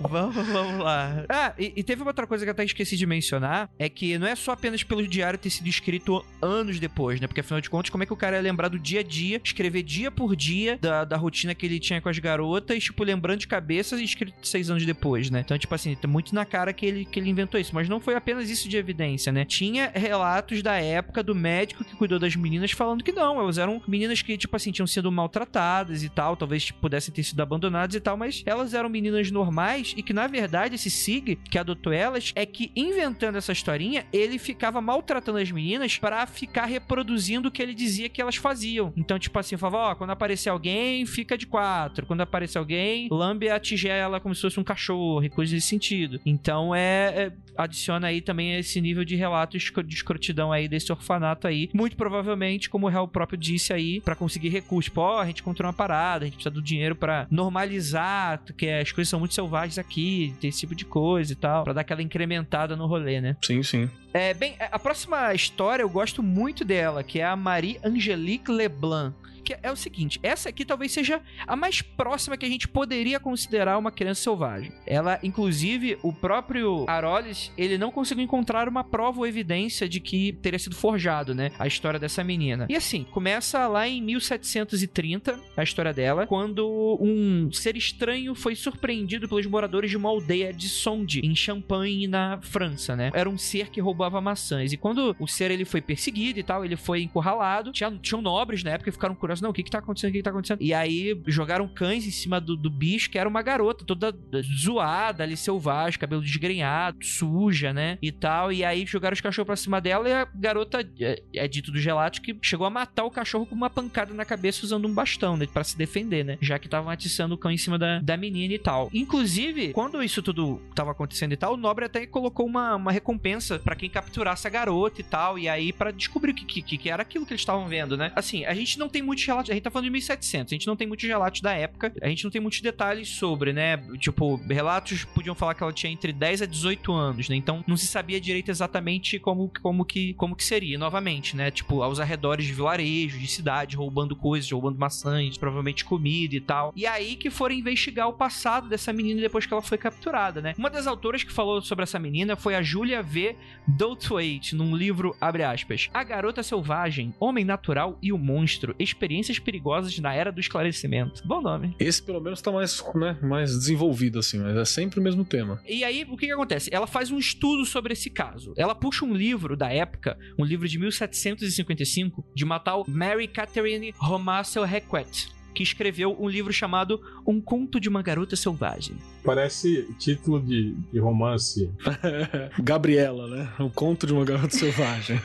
A: vamos, vamos lá. Ah, e, e teve uma outra coisa que eu até esqueci de mencionar: é que não é só apenas pelo diário ter sido escrito anos depois, né? Porque afinal de contas, como é que o cara ia lembrar do dia a dia, escrever dia por dia da, da rotina que ele tinha com as garotas, tipo, lembrando de cabeça e escrito seis anos depois, né? Então, tipo assim, tá muito na cara que ele, que ele inventou isso. Mas não foi apenas isso de evidência, né? Tinha relatos da época do médico que cuidou das meninas falando que não, elas eram meninas que, tipo assim, tinham sido maltratadas e tal, talvez tipo, pudessem ter sido abandonadas e tal, mas elas eram meninas normais e que, na verdade, esse Sig, que adotou elas, é que inventando essa historinha, ele ficava maltratando as meninas pra ficar reproduzindo o que ele dizia que elas faziam. Então, tipo assim, falava, ó, quando aparecer alguém, fica de quatro. Quando aparecer alguém, lambe a tigela como se fosse um cachorro e coisas desse sentido. Então, é, é- adiciona aí também esse nível de relato de escrotidão aí desse orfanato aí. Muito provavelmente, como o réu próprio disse aí, pra conseguir recursos. Tipo, ó, a gente encontrou uma parada, a gente precisa do dinheiro pra normalizar, que as coisas são muito selvagens aqui, tem esse tipo de coisa e tal, pra dar aquela incrementada no rolê, né?
B: Sim, sim.
A: É, bem, a próxima história eu gosto muito dela, que é a Marie Angelique Leblanc. Que é o seguinte, essa aqui talvez seja a mais próxima que a gente poderia considerar uma criança selvagem. Ela, inclusive, o próprio Arolis, ele não conseguiu encontrar uma prova ou evidência de que teria sido forjado, né? A história dessa menina. E assim, começa lá em 1730, a história dela, quando um ser estranho foi surpreendido pelos moradores de uma aldeia de Sonde, em Champagne, na França, né? Era um ser que roubava maçãs. E quando o ser ele foi perseguido e tal, ele foi encurralado, tinha, tinham nobres na época que ficaram curiosos, não, o que que tá acontecendo, o que que tá acontecendo? E aí jogaram cães em cima do, do bicho, que era uma garota toda zoada ali, selvagem, cabelo desgrenhado, suja, né? E tal. E aí jogaram os cachorros pra cima dela e a garota, é, é dito do gelato, que chegou a matar o cachorro com uma pancada na cabeça usando um bastão, né? Pra se defender, né? Já que estavam atiçando o cão em cima da, da menina e tal. Inclusive, quando isso tudo tava acontecendo e tal, o Nobre até colocou uma, uma recompensa pra quem capturasse a garota e tal. E aí, pra descobrir o que, que, que era aquilo que eles estavam vendo, né? Assim, a gente não tem muitos relatos. A gente tá falando de 1700, a gente não tem muitos relatos da época. A gente não tem muitos detalhes sobre, né? Tipo, relatos podiam falar que ela tinha entre 10 a 18 anos, né? Então não se sabia direito exatamente como, como, que, como que seria. Novamente, né? Tipo, aos arredores de vilarejos, de cidade, roubando coisas, roubando maçãs, provavelmente comida e tal. E aí que foram investigar o passado dessa menina depois que ela foi capturada, né? Uma das autoras que falou sobre essa menina foi a Julia V. Dothwaite, num livro, abre aspas, A Garota Selvagem, Homem Natural e o Monstro, Experiências Perigosas na Era do Esclarecimento. Bom nome.
B: Esse pelo menos tá mais, né, mais desenvolvido, assim, mas é sempre o mesmo tema.
A: E aí, o que, que acontece? Ela faz um estudo sobre esse caso. Ela puxa um livro da época, um livro de 1755, de uma tal Mary Catherine Romassel Requet, que escreveu um livro chamado Um Conto de uma Garota Selvagem.
D: Parece título de, de romance.
B: Gabriela, né? O conto de uma garota selvagem.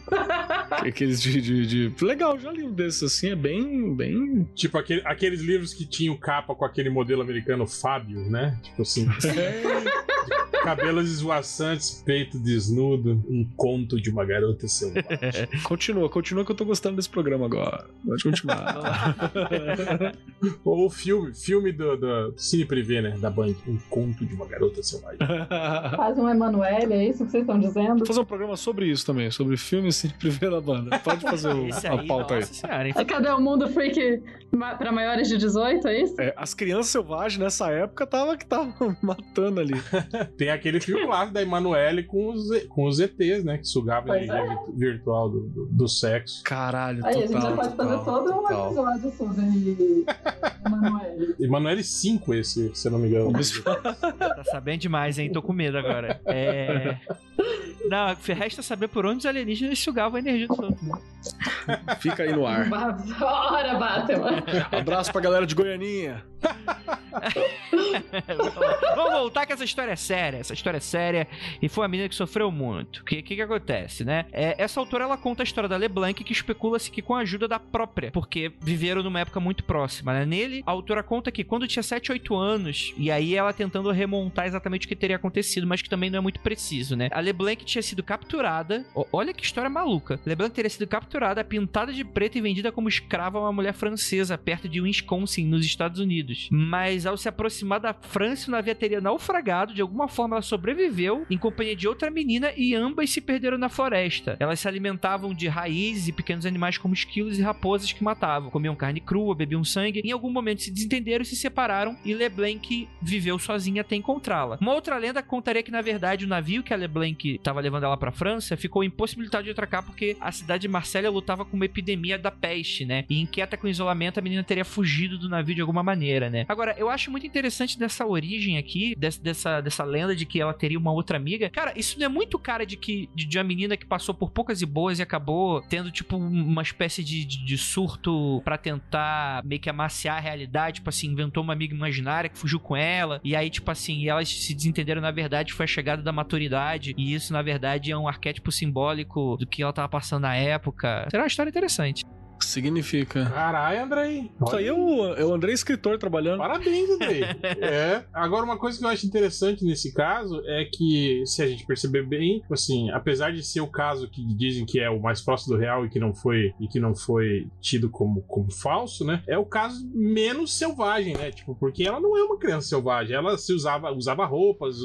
B: Aqueles de, de, de- Legal, já li um desses assim, é bem. bem...
D: Tipo aquele- aqueles livros que tinham capa com aquele modelo americano Fábio, né? Tipo assim. Cabelos esvoaçantes, peito desnudo, um conto de uma garota selvagem.
B: Continua, continua que eu tô gostando desse programa agora. Pode continuar.
D: Ou o filme, filme do, do Cine Privé, né? Da Band. Um conto de uma garota selvagem.
C: Faz um Emanuele, é isso que vocês estão dizendo?
B: Vou fazer um programa sobre isso também, sobre filmes sem prever da banda. Pode fazer o-
A: Esse
B: a
A: aí,
B: pauta aí.
A: senhora, hein?
C: É, Cadê o Mundo Freak pra maiores de 18, é isso?
B: É, as crianças selvagens nessa época tava que tava matando ali.
D: Tem aquele filme lá da Emanuele com os, com os ETs, né? Que sugavam a
C: Pois
D: energia virtu- virtual do, do, do sexo.
B: Caralho,
C: Aí,
B: total.
C: a gente já pode fazer
B: total,
C: todo um
B: total.
C: episódio sobre Emanuele.
D: Emanuele 5, esse, se eu não me engano.
A: Tá sabendo demais, hein? Tô com medo agora. É. Não, resta saber por onde os alienígenas sugavam a energia dos outros. Né?
B: Fica aí no ar.
C: Ora, Batman.
B: Abraço pra galera de Goianinha.
A: Vamos voltar que essa história é séria. Essa história é séria e foi uma menina que sofreu muito. O que, que, que acontece, né? É, essa autora ela conta a história da LeBlanc que especula-se que com a ajuda da própria, porque viveram numa época muito próxima, né? Nele, a autora conta que quando tinha 7, 8 anos, e aí ela tentando remontar exatamente o que teria acontecido, mas que também não é muito preciso, né? A LeBlanc tinha sido capturada. Olha que história maluca. LeBlanc teria sido capturada, pintada de preto e vendida como escrava a uma mulher francesa perto de Wisconsin, nos Estados Unidos. Mas ao se aproximar da França, o navio teria naufragado. De alguma forma, ela sobreviveu em companhia de outra menina e ambas se perderam na floresta. Elas se alimentavam de raízes e pequenos animais como esquilos e raposas que matavam. Comiam carne crua, bebiam sangue. Em algum momento se desentenderam se separaram. E LeBlanc viveu sozinha até encontrá-la. Uma outra lenda contaria que, na verdade, o navio que a LeBlanc estava levando ela para França ficou impossibilitado de atracar porque a cidade de Marselha lutava com uma epidemia da peste, né? E inquieta com o isolamento, a menina teria fugido do navio de alguma maneira, né? Agora, eu acho muito interessante dessa origem aqui, dessa, dessa, dessa lenda de que ela teria uma outra amiga. Cara, isso não é muito cara de que de, de uma menina que passou por poucas e boas e acabou tendo, tipo, uma espécie de, de, de surto para tentar meio que amaciar a realidade. Tipo assim, inventou uma amiga imaginária que fugiu com ela. E aí, tipo assim, elas se desentenderam, na verdade, foi a chegada da maturidade. E isso, na verdade, é um arquétipo simbólico do que ela tava passando na época. Será uma história interessante.
B: Significa.
D: Caralho, Andrei.
B: Isso aí é o, é o Andrei escritor trabalhando.
D: Parabéns, Andrei. é. Agora, uma coisa que eu acho interessante nesse caso é que, se a gente perceber bem, tipo assim, apesar de ser o caso que dizem que é o mais próximo do real e que não foi e que não foi tido como, como falso, né? É o caso menos selvagem, né? Tipo, porque ela não é uma criança selvagem. Ela se usava, usava roupas,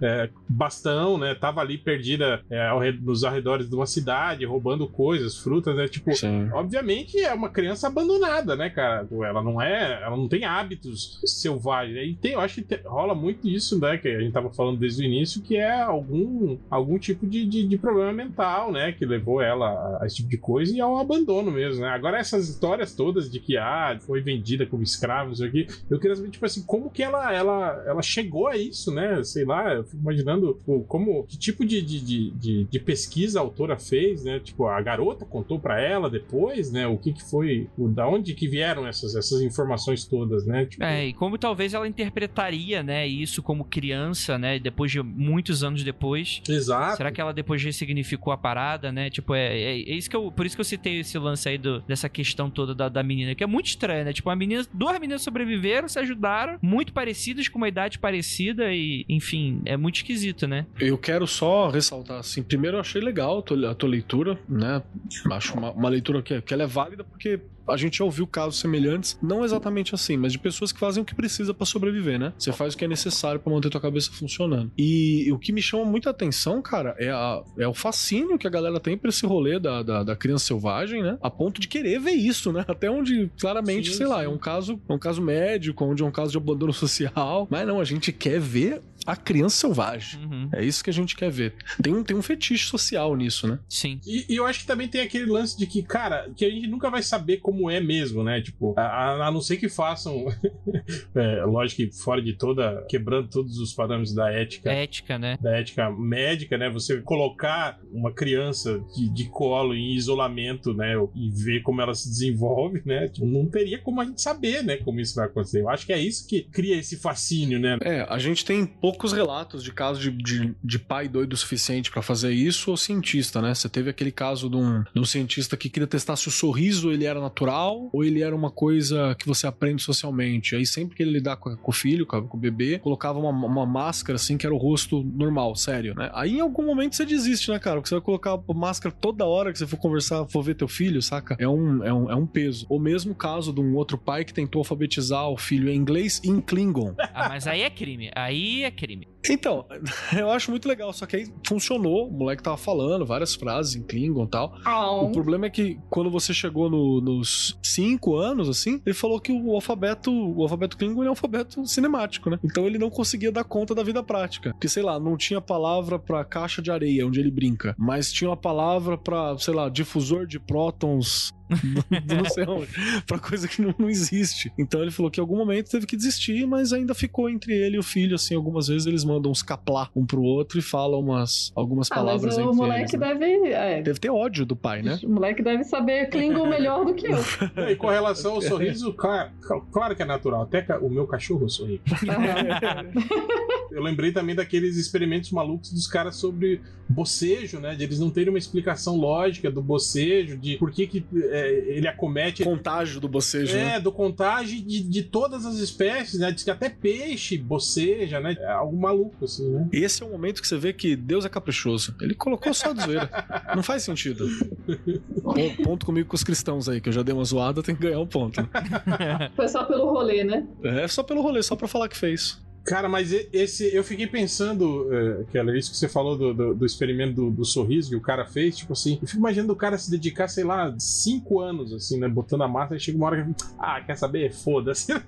D: é, bastão, né? Tava ali perdida é, ao, nos arredores de uma cidade, roubando coisas, frutas, né? Tipo,
B: Sim.
D: obviamente é uma criança abandonada, né, cara? Ela não é, ela não tem hábitos selvagens. E tem, eu acho que rola muito isso, né, que a gente tava falando desde o início, que é algum, algum tipo de, de, de problema mental, né, que levou ela a, esse tipo de coisa e ao abandono mesmo, né? Agora essas histórias todas de que ah, foi vendida como escravo, não sei o quê, eu queria saber tipo assim, como que ela ela, ela chegou a isso, né? Sei lá, eu fico imaginando tipo, como que tipo de, de, de, de pesquisa a autora fez, né? Tipo, a garota contou para ela depois, né? O que, que foi, o, da onde que vieram essas, essas informações todas, né? Tipo...
A: É, e como talvez ela interpretaria, né, isso como criança, né, depois de muitos anos depois.
D: Exato.
A: Será que ela depois ressignificou a parada, né? Tipo, é, é, é isso que eu, por isso que eu citei esse lance aí do, dessa questão toda da, da menina, que é muito estranha, né? Tipo, a menina, duas meninas sobreviveram, se ajudaram, muito parecidas, com uma idade parecida e, enfim, é muito esquisito, né?
B: Eu quero só ressaltar, assim, primeiro eu achei legal a tua, a tua leitura, né? Acho uma, uma leitura que, que ela é válida porque a gente já ouviu casos semelhantes, não exatamente assim, mas de pessoas que fazem o que precisa para sobreviver, né? Você faz o que é necessário para manter tua cabeça funcionando. E, o que me chama muita atenção, cara, é, a, é o fascínio que a galera tem pra esse rolê da, da, da, criança selvagem, né? A ponto de querer ver isso, né? Até onde, claramente, sim, sei sim. lá, é um caso, é um caso médico, onde é um caso de abandono social. Mas não, a gente quer ver a criança selvagem.
A: Uhum.
B: É isso que a gente quer ver. Tem um, tem um fetiche social nisso, né?
A: Sim.
D: E, e, eu acho que também tem aquele lance de que, cara, que a gente nunca vai saber como é mesmo, né? Tipo, a, a não ser que façam. é, lógico que fora de toda. quebrando todos os parâmetros da ética.
A: Ética, né?
D: Da ética médica, né? Você colocar uma criança de, de colo em isolamento, né? E ver como ela se desenvolve, né? Tipo, não teria como a gente saber, né? Como isso vai acontecer. Eu acho que é isso que cria esse fascínio, né?
B: É, a gente tem poucos relatos de casos de, de, de pai doido o suficiente para fazer isso ou cientista, né? Você teve aquele caso de um, de um cientista que queria testar se o sorriso ele era natural ou ele era uma coisa que você aprende socialmente. Aí sempre que ele lidar com, com o filho, com, com, o bebê, colocava uma, uma máscara assim que era o rosto normal, sério, né? Aí em algum momento você desiste, né, cara? Porque você vai colocar máscara toda hora que você for conversar, for ver teu filho, saca? É um, é um, é um peso. O mesmo caso de um outro pai que tentou alfabetizar o filho em inglês e em Klingon.
A: Ah, mas aí é crime. Aí é crime. kidding me?
B: Então, eu acho muito legal, só que aí funcionou, o moleque tava falando várias frases em Klingon e tal.
C: Oh.
B: O problema é que quando você chegou no, nos cinco anos, assim, ele falou que o alfabeto, o alfabeto Klingon é um alfabeto cinemático, né? Então ele não conseguia dar conta da vida prática. Porque, sei lá, não tinha palavra pra caixa de areia, onde ele brinca, mas tinha uma palavra pra, sei lá, difusor de prótons não sei onde, pra coisa que não, não existe. Então ele falou que em algum momento teve que desistir, mas ainda ficou entre ele e o filho, assim, algumas vezes eles mandam uns caplá um pro outro e falam umas, algumas
C: Ah,
B: palavras
C: mas o moleque
B: eles. né?
C: deve. é,
B: Deve ter ódio do pai, né?
C: O moleque deve saber Klingon melhor do que eu.
D: E com relação ao sorriso, claro, claro que é natural. Até o meu cachorro sorri. Eu lembrei também daqueles experimentos malucos dos caras sobre bocejo, né? De eles não terem uma explicação lógica do bocejo, de por que, que é, ele acomete.
B: Contágio do bocejo, né?
D: É, do contágio de, de todas as espécies, né? Diz que até peixe boceja, né? É algo maluco, assim, né?
B: Esse é o momento que você vê que Deus é caprichoso. Ele colocou só de zoeira. Não faz sentido. Pon- Ponto comigo com os cristãos aí, que eu já dei uma zoada, tem que ganhar um ponto.
C: Foi só pelo rolê, né?
B: É só pelo rolê, só pra falar que fez.
D: Cara, mas esse. Eu fiquei pensando, uh, Keller, isso que você falou do, do, do experimento do, do sorriso que o cara fez, tipo assim, eu fico imaginando o cara se dedicar, sei lá, cinco anos, assim, né? Botando a massa, e chega uma hora que. Ah, quer saber? Foda-se.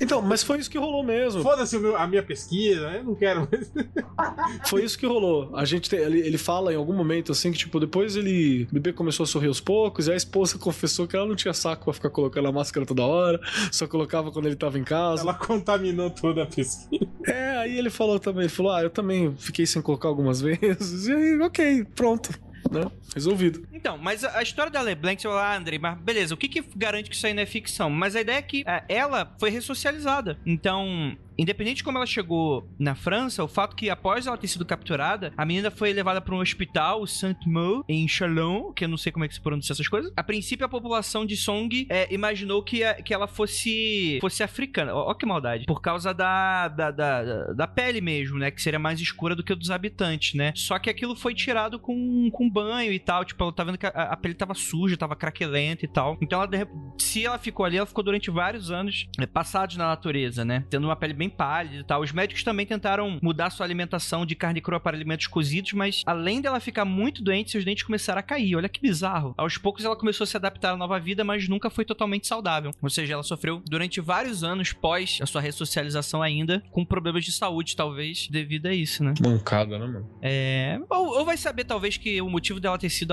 B: Então, mas foi isso que rolou mesmo.
D: Foda-se a minha pesquisa, eu não quero mais.
B: Foi isso que rolou. A gente tem- ele, ele fala em algum momento assim que, tipo, depois ele. O bebê começou a sorrir aos poucos, e a esposa confessou que ela não tinha saco pra ficar colocando a máscara toda hora, só colocava quando ele tava em casa.
D: Ela contaminou toda a pesquisa.
B: É, aí ele falou também, ele falou: Ah, eu também fiquei sem colocar algumas vezes. E aí, ok, pronto. Né? Resolvido.
A: Então, mas a, história da LeBlanc, você fala, ah, Andrei, mas beleza, o que, que garante que isso aí não é ficção? Mas a ideia é que é, ela foi ressocializada. Então, independente de como ela chegou na França, o fato que após ela ter sido capturada, a menina foi levada para um hospital, o Saint-Mau, em Chalon, que eu não sei como é que se pronuncia essas coisas. A princípio, a população de Song é, imaginou que, a- que ela fosse, fosse africana. Ó, ó que maldade. Por causa da, da, da, da pele mesmo, né? Que seria mais escura do que a dos habitantes, né? Só que aquilo foi tirado com, com banho e tal. Tipo, ela tá que a, a pele tava suja, tava craquelenta e tal. Então, ela, se ela ficou ali, ela ficou durante vários anos é, passados na natureza, né? Tendo uma pele bem pálida e tal. Os médicos também tentaram mudar sua alimentação de carne crua para alimentos cozidos, mas além dela ficar muito doente, seus dentes começaram a cair. Olha que bizarro. Aos poucos ela começou a se adaptar à nova vida, mas nunca foi totalmente saudável. Ou seja, ela sofreu durante vários anos pós a sua ressocialização ainda, com problemas de saúde, talvez, devido a isso, né?
B: Mancada, né, mano?
A: É. Ou, ou vai saber, talvez, que o motivo dela ter sido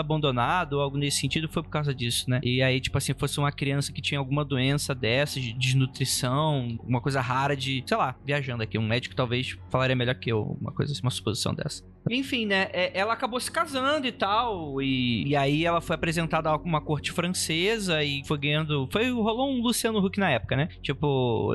A: ou algo nesse sentido foi por causa disso, né? E aí, tipo assim, fosse uma criança que tinha alguma doença dessa, de desnutrição, uma coisa rara de. Sei lá, viajando aqui. Um médico talvez falaria melhor que eu, uma coisa assim, uma suposição dessa. Enfim, né? é- Ela acabou se casando e tal. E, e aí ela foi apresentada a uma corte francesa e foi ganhando. Foi, rolou um Luciano Huck na época, né? Tipo,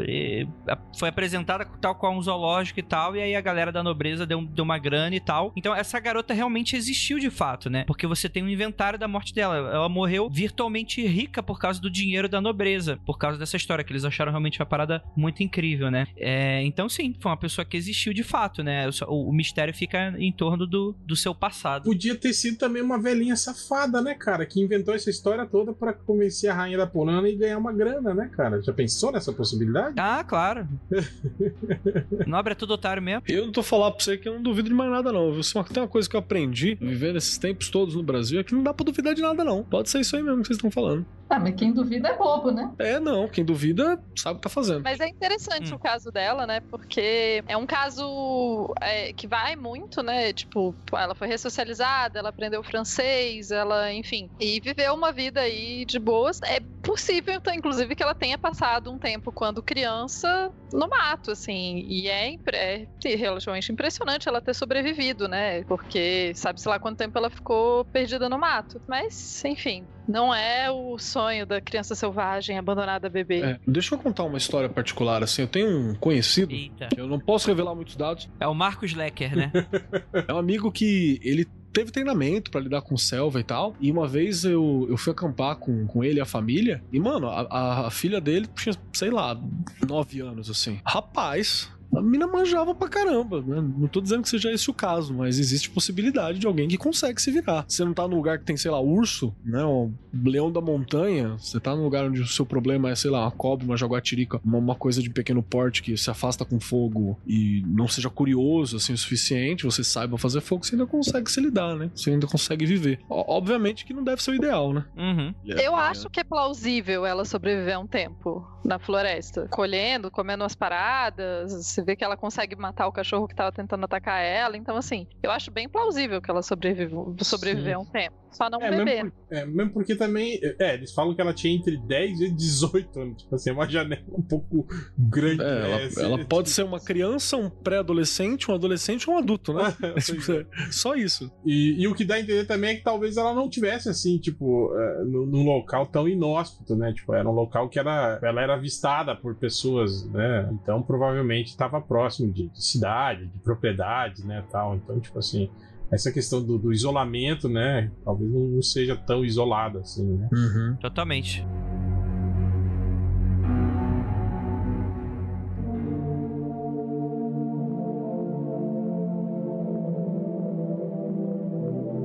A: foi apresentada tal qual um zoológico e tal. E aí a galera da nobreza deu, deu uma grana e tal. Então essa garota realmente existiu de fato, né? Porque você tem um inventário da morte dela. Ela morreu virtualmente rica por causa do dinheiro da nobreza. Por causa dessa história, que eles acharam realmente uma parada muito incrível, né? É, então, sim, foi uma pessoa que existiu de fato, né? O, o mistério fica em torno do, do seu passado.
D: Podia ter sido também uma velhinha safada, né, cara? Que inventou essa história toda pra convencer a rainha da Polônia e ganhar uma grana, né, cara? Já pensou nessa possibilidade?
A: Ah, claro. Nobre é tudo otário mesmo.
B: Eu não tô falando pra você que eu não duvido de mais nada, não. viu? Se uma- tem uma coisa que eu aprendi vivendo esses tempos todos no Brasil é que não dá pra duvidar de nada, não. Pode ser isso aí mesmo que vocês estão falando.
C: Ah, mas quem duvida é bobo, né?
B: É, não. Quem duvida sabe o que tá fazendo.
F: Mas é interessante
A: Hum.
F: o caso dela, né? Porque é um caso é, que vai muito, né? Tipo, ela foi ressocializada, ela aprendeu francês, ela, enfim, e viveu uma vida aí de boas. É possível, então, inclusive, que ela tenha passado um tempo quando criança no mato, assim. E é, é relativamente impressionante ela ter sobrevivido, né? Porque sabe-se lá quanto tempo ela ficou perdida no mato. Mas, enfim, não é o sonho da criança selvagem abandonada bebê.
B: É, deixa eu contar uma história particular, assim. Eu tenho um conhecido,
A: Eita.
B: eu não posso revelar muitos dados.
A: É o Marcos Lecker, né?
B: É um amigo que ele teve treinamento pra lidar com selva e tal. E uma vez eu, eu fui acampar com, com ele e a família. E, mano, a, a- a filha dele tinha, sei lá, nove anos, assim. Rapaz. A mina manjava pra caramba, né? Não tô dizendo que seja esse o caso, mas existe possibilidade de alguém que consegue se virar. Você não tá num lugar que tem, sei lá, urso, né? Um leão da montanha. Você tá num lugar onde o seu problema é, sei lá, uma cobra, uma jaguatirica, uma, uma coisa de pequeno porte que se afasta com fogo e não seja curioso, assim, o suficiente, você saiba fazer fogo, você ainda consegue se lidar, né? Você ainda consegue viver. O- obviamente que não deve ser o ideal, né?
A: Uhum.
F: Eu acho que é plausível ela sobreviver um tempo na floresta, colhendo, comendo umas paradas, Você vê que ela consegue matar o cachorro que tava tentando atacar ela. Então, assim, eu acho bem plausível que ela sobreviveu, sobreviveu um tempo. Só não
D: É
F: beber.
D: mesmo, por- é, mesmo porque também. É, eles falam que ela tinha entre 10 e 18 anos. Tipo assim, é uma janela um pouco grande.
B: É,
D: né?
B: ela,
D: Esse-
B: ela pode ser uma criança, um pré-adolescente, um adolescente ou um adulto, né?
D: É.
B: Só isso.
D: E, e o que dá a entender também é que talvez ela não tivesse assim, tipo, é, no- num local tão inóspito, né? Tipo, era um local que era, ela era avistada por pessoas, né? Então provavelmente estava próximo de, de cidade, de propriedades, né? Tal. Então, tipo assim, essa questão do, do isolamento, né? Talvez não, não seja tão isolada assim, né?
A: Totalmente.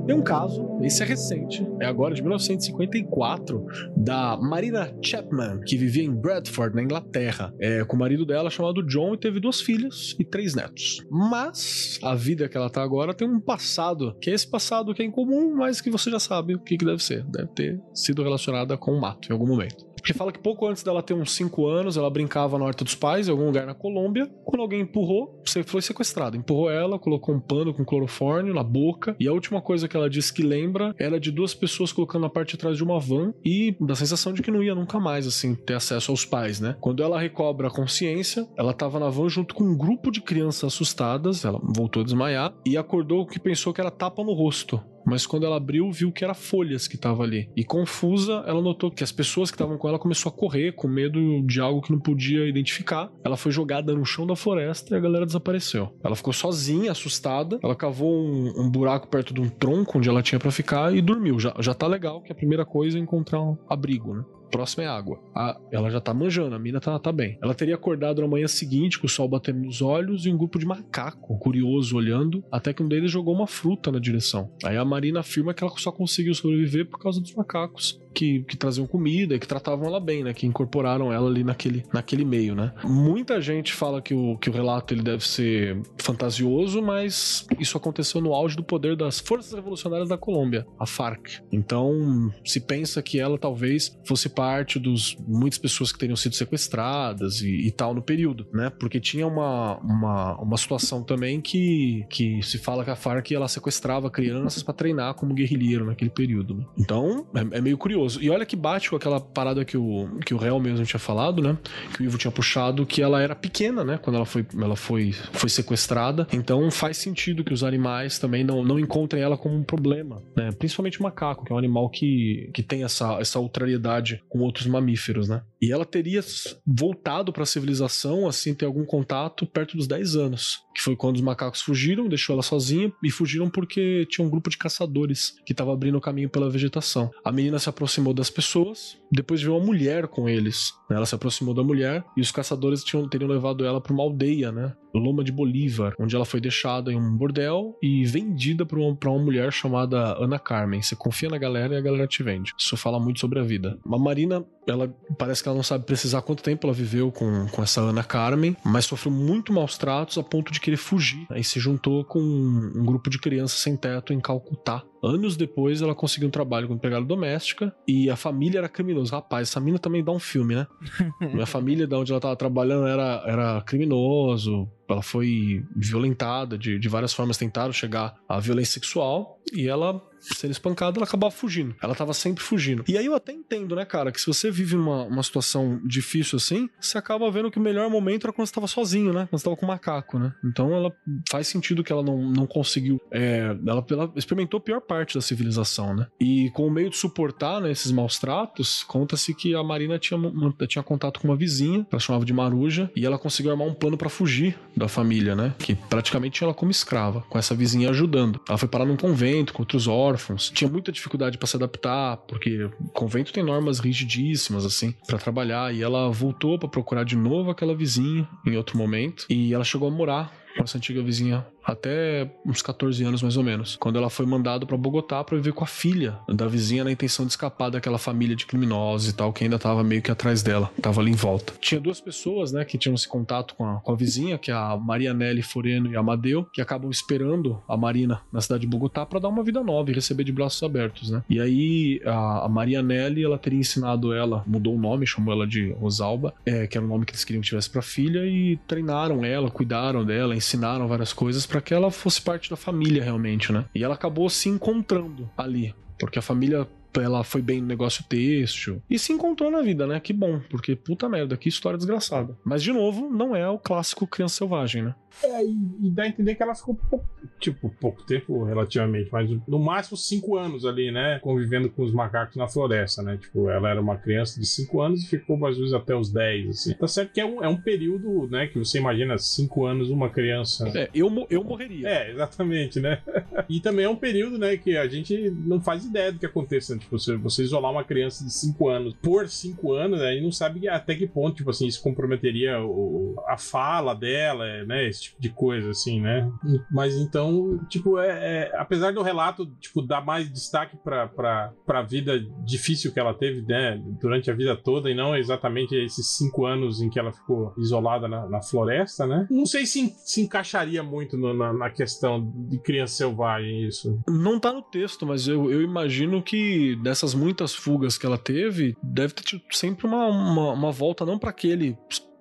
B: Tem um caso, esse é recente, é agora de 1954, da Marina Chapman, que vivia em Bradford, na Inglaterra, é, com o marido dela chamado John e teve duas filhas e três netos. Mas a vida que ela tá agora tem um passado, que é esse passado que é incomum, mas que você já sabe o que, que deve ser. Deve ter sido relacionada com o mato em algum momento. Porque fala que pouco antes dela ter uns 5 anos, ela brincava na horta dos pais, em algum lugar na Colômbia. Quando alguém empurrou, você foi sequestrada. Empurrou ela, colocou um pano com clorofórmio na boca. E a última coisa que ela disse que lembra era de duas pessoas colocando na parte de trás de uma van e da sensação de que não ia nunca mais, assim, ter acesso aos pais, né? Quando ela recobra a consciência, ela tava na van junto com um grupo de crianças assustadas. Ela voltou a desmaiar e acordou que pensou que era tapa no rosto. Mas quando ela abriu, viu que era folhas que tava ali. E confusa, ela notou que as pessoas que estavam com ela começou a correr com medo de algo que não podia identificar. Ela foi jogada no chão da floresta e a galera desapareceu. Ela ficou sozinha, assustada. Ela cavou um, um buraco perto de um tronco onde ela tinha pra ficar e dormiu. Já, já tá legal que a primeira coisa é encontrar um abrigo, né? Próximo é água. A- ela já tá manjando, a mina tá, tá bem. Ela teria acordado na manhã seguinte com o sol batendo nos olhos e um grupo de macaco curioso olhando, até que um deles jogou uma fruta na direção. Aí a Marina afirma que ela só conseguiu sobreviver por causa dos macacos que, que traziam comida que tratavam ela bem, né? Que incorporaram ela ali naquele, naquele meio, né? Muita gente fala que o, que o relato ele deve ser fantasioso, mas isso aconteceu no auge do poder das Forças Revolucionárias da Colômbia, a FARC. Então, se pensa que ela talvez fosse parte dos muitas pessoas que teriam sido sequestradas e, e tal no período, né? Porque tinha uma, uma, uma situação também que, que se fala que a FARC ela sequestrava crianças para treinar como guerrilheiro naquele período. né? Então, é, é meio curioso. E olha que bate com aquela parada que o, que o Réu mesmo tinha falado, né? Que o Ivo tinha puxado, que ela era pequena, né? Quando ela foi, ela foi, foi sequestrada. Então faz sentido que os animais também não, não encontrem ela como um problema, né? Principalmente o macaco, que é um animal que, que tem essa, essa ultrariedade com outros mamíferos, né? E ela teria voltado para a civilização, assim, ter algum contato perto dos 10 anos. Que foi quando os macacos fugiram, deixou ela sozinha e fugiram porque tinha um grupo de caçadores que estava abrindo o caminho pela vegetação. A menina se aproximou das pessoas, depois viu uma mulher com eles. Ela se aproximou da mulher e os caçadores tinham, teriam levado ela para uma aldeia, né? Loma de Bolívar, onde ela foi deixada em um bordel e vendida para uma, pra uma mulher chamada Ana Carmen. Você confia na galera e a galera te vende. Isso fala muito sobre a vida. A Marina, ela parece que ela não sabe precisar quanto tempo ela viveu com, com essa Ana Carmen, mas sofreu muito maus tratos a ponto de querer fugir. Aí se juntou com um, um grupo de crianças sem teto em Calcutá. Anos depois, ela conseguiu um trabalho como empregada doméstica e a família era criminosa. Rapaz, essa mina também dá um filme, né? Minha família, da onde ela tava trabalhando, era, era criminoso. Ela foi violentada de, de várias formas, tentaram chegar à violência sexual e ela, sendo espancada, ela acabava fugindo. Ela tava sempre fugindo. E aí eu até entendo, né, cara, que se você vive uma, uma situação difícil assim, você acaba vendo que o melhor momento era quando você tava sozinho, né? Quando você tava com o macaco, né? Então ela faz sentido que ela não, não conseguiu. é, ela, ela experimentou a pior parte da civilização, né? E com o meio de suportar né, esses maus tratos, conta-se que a Marina tinha, tinha contato com uma vizinha, que ela chamava de Maruja, e ela conseguiu armar um plano pra fugir da família, né? Que praticamente tinha ela como escrava, com essa vizinha ajudando. Ela foi parar num convento com outros órfãos, tinha muita dificuldade pra se adaptar, porque o convento tem normas rigidíssimas, assim, pra trabalhar, e ela voltou pra procurar de novo aquela vizinha em outro momento, e ela chegou a morar com essa antiga vizinha até uns 14 anos mais ou menos, quando ela foi mandada para Bogotá para viver com a filha da vizinha na intenção de escapar daquela família de criminosos e tal que ainda tava meio que atrás dela, tava ali em volta. Tinha duas pessoas, né, que tinham esse contato com a, com a vizinha, que é a Marianelli Foreno e a Amadeu, que acabam esperando a Marina na cidade de Bogotá para dar uma vida nova e receber de braços abertos, né? E aí a, a Marianelli, ela teria ensinado ela, mudou o nome, chamou ela de Rosalba, é, que era o nome que eles queriam que tivesse para filha e treinaram ela, cuidaram dela, ensinaram várias coisas para que ela fosse parte da família realmente, né? E ela acabou se encontrando ali, porque a família ela foi bem no negócio têxtil e se encontrou na vida, né? Que bom, porque puta merda, que história desgraçada. Mas de novo, não é o clássico criança selvagem, né?
D: É, e, e, dá a entender que ela ficou pouco, tipo, pouco tempo relativamente, mas no máximo cinco anos ali, né? Convivendo com os macacos na floresta, né? Tipo, ela era uma criança de cinco anos e ficou mais ou menos até os dez, assim. Tá certo que é um, é um período, né? Que você imagina cinco anos uma criança.
B: É, eu, eu morreria.
D: É, exatamente, né? e também é um período, né? Que a gente não faz ideia do que aconteça. Né? Tipo, você, você isolar uma criança de cinco anos por cinco anos, né? E não sabe até que ponto, tipo assim, isso comprometeria o, a fala dela, né? Esse tipo de coisa, assim, né? Mas então, tipo, é, é apesar do relato, tipo, dar mais destaque pra, pra, pra vida difícil que ela teve, né, durante a vida toda, e não exatamente esses cinco anos em que ela ficou isolada na, na floresta, né? Não sei se, se encaixaria muito no, na, na, questão de criança selvagem isso.
B: Não tá no texto, mas eu, eu imagino que dessas muitas fugas que ela teve, deve ter tido sempre uma, uma, uma volta não para aquele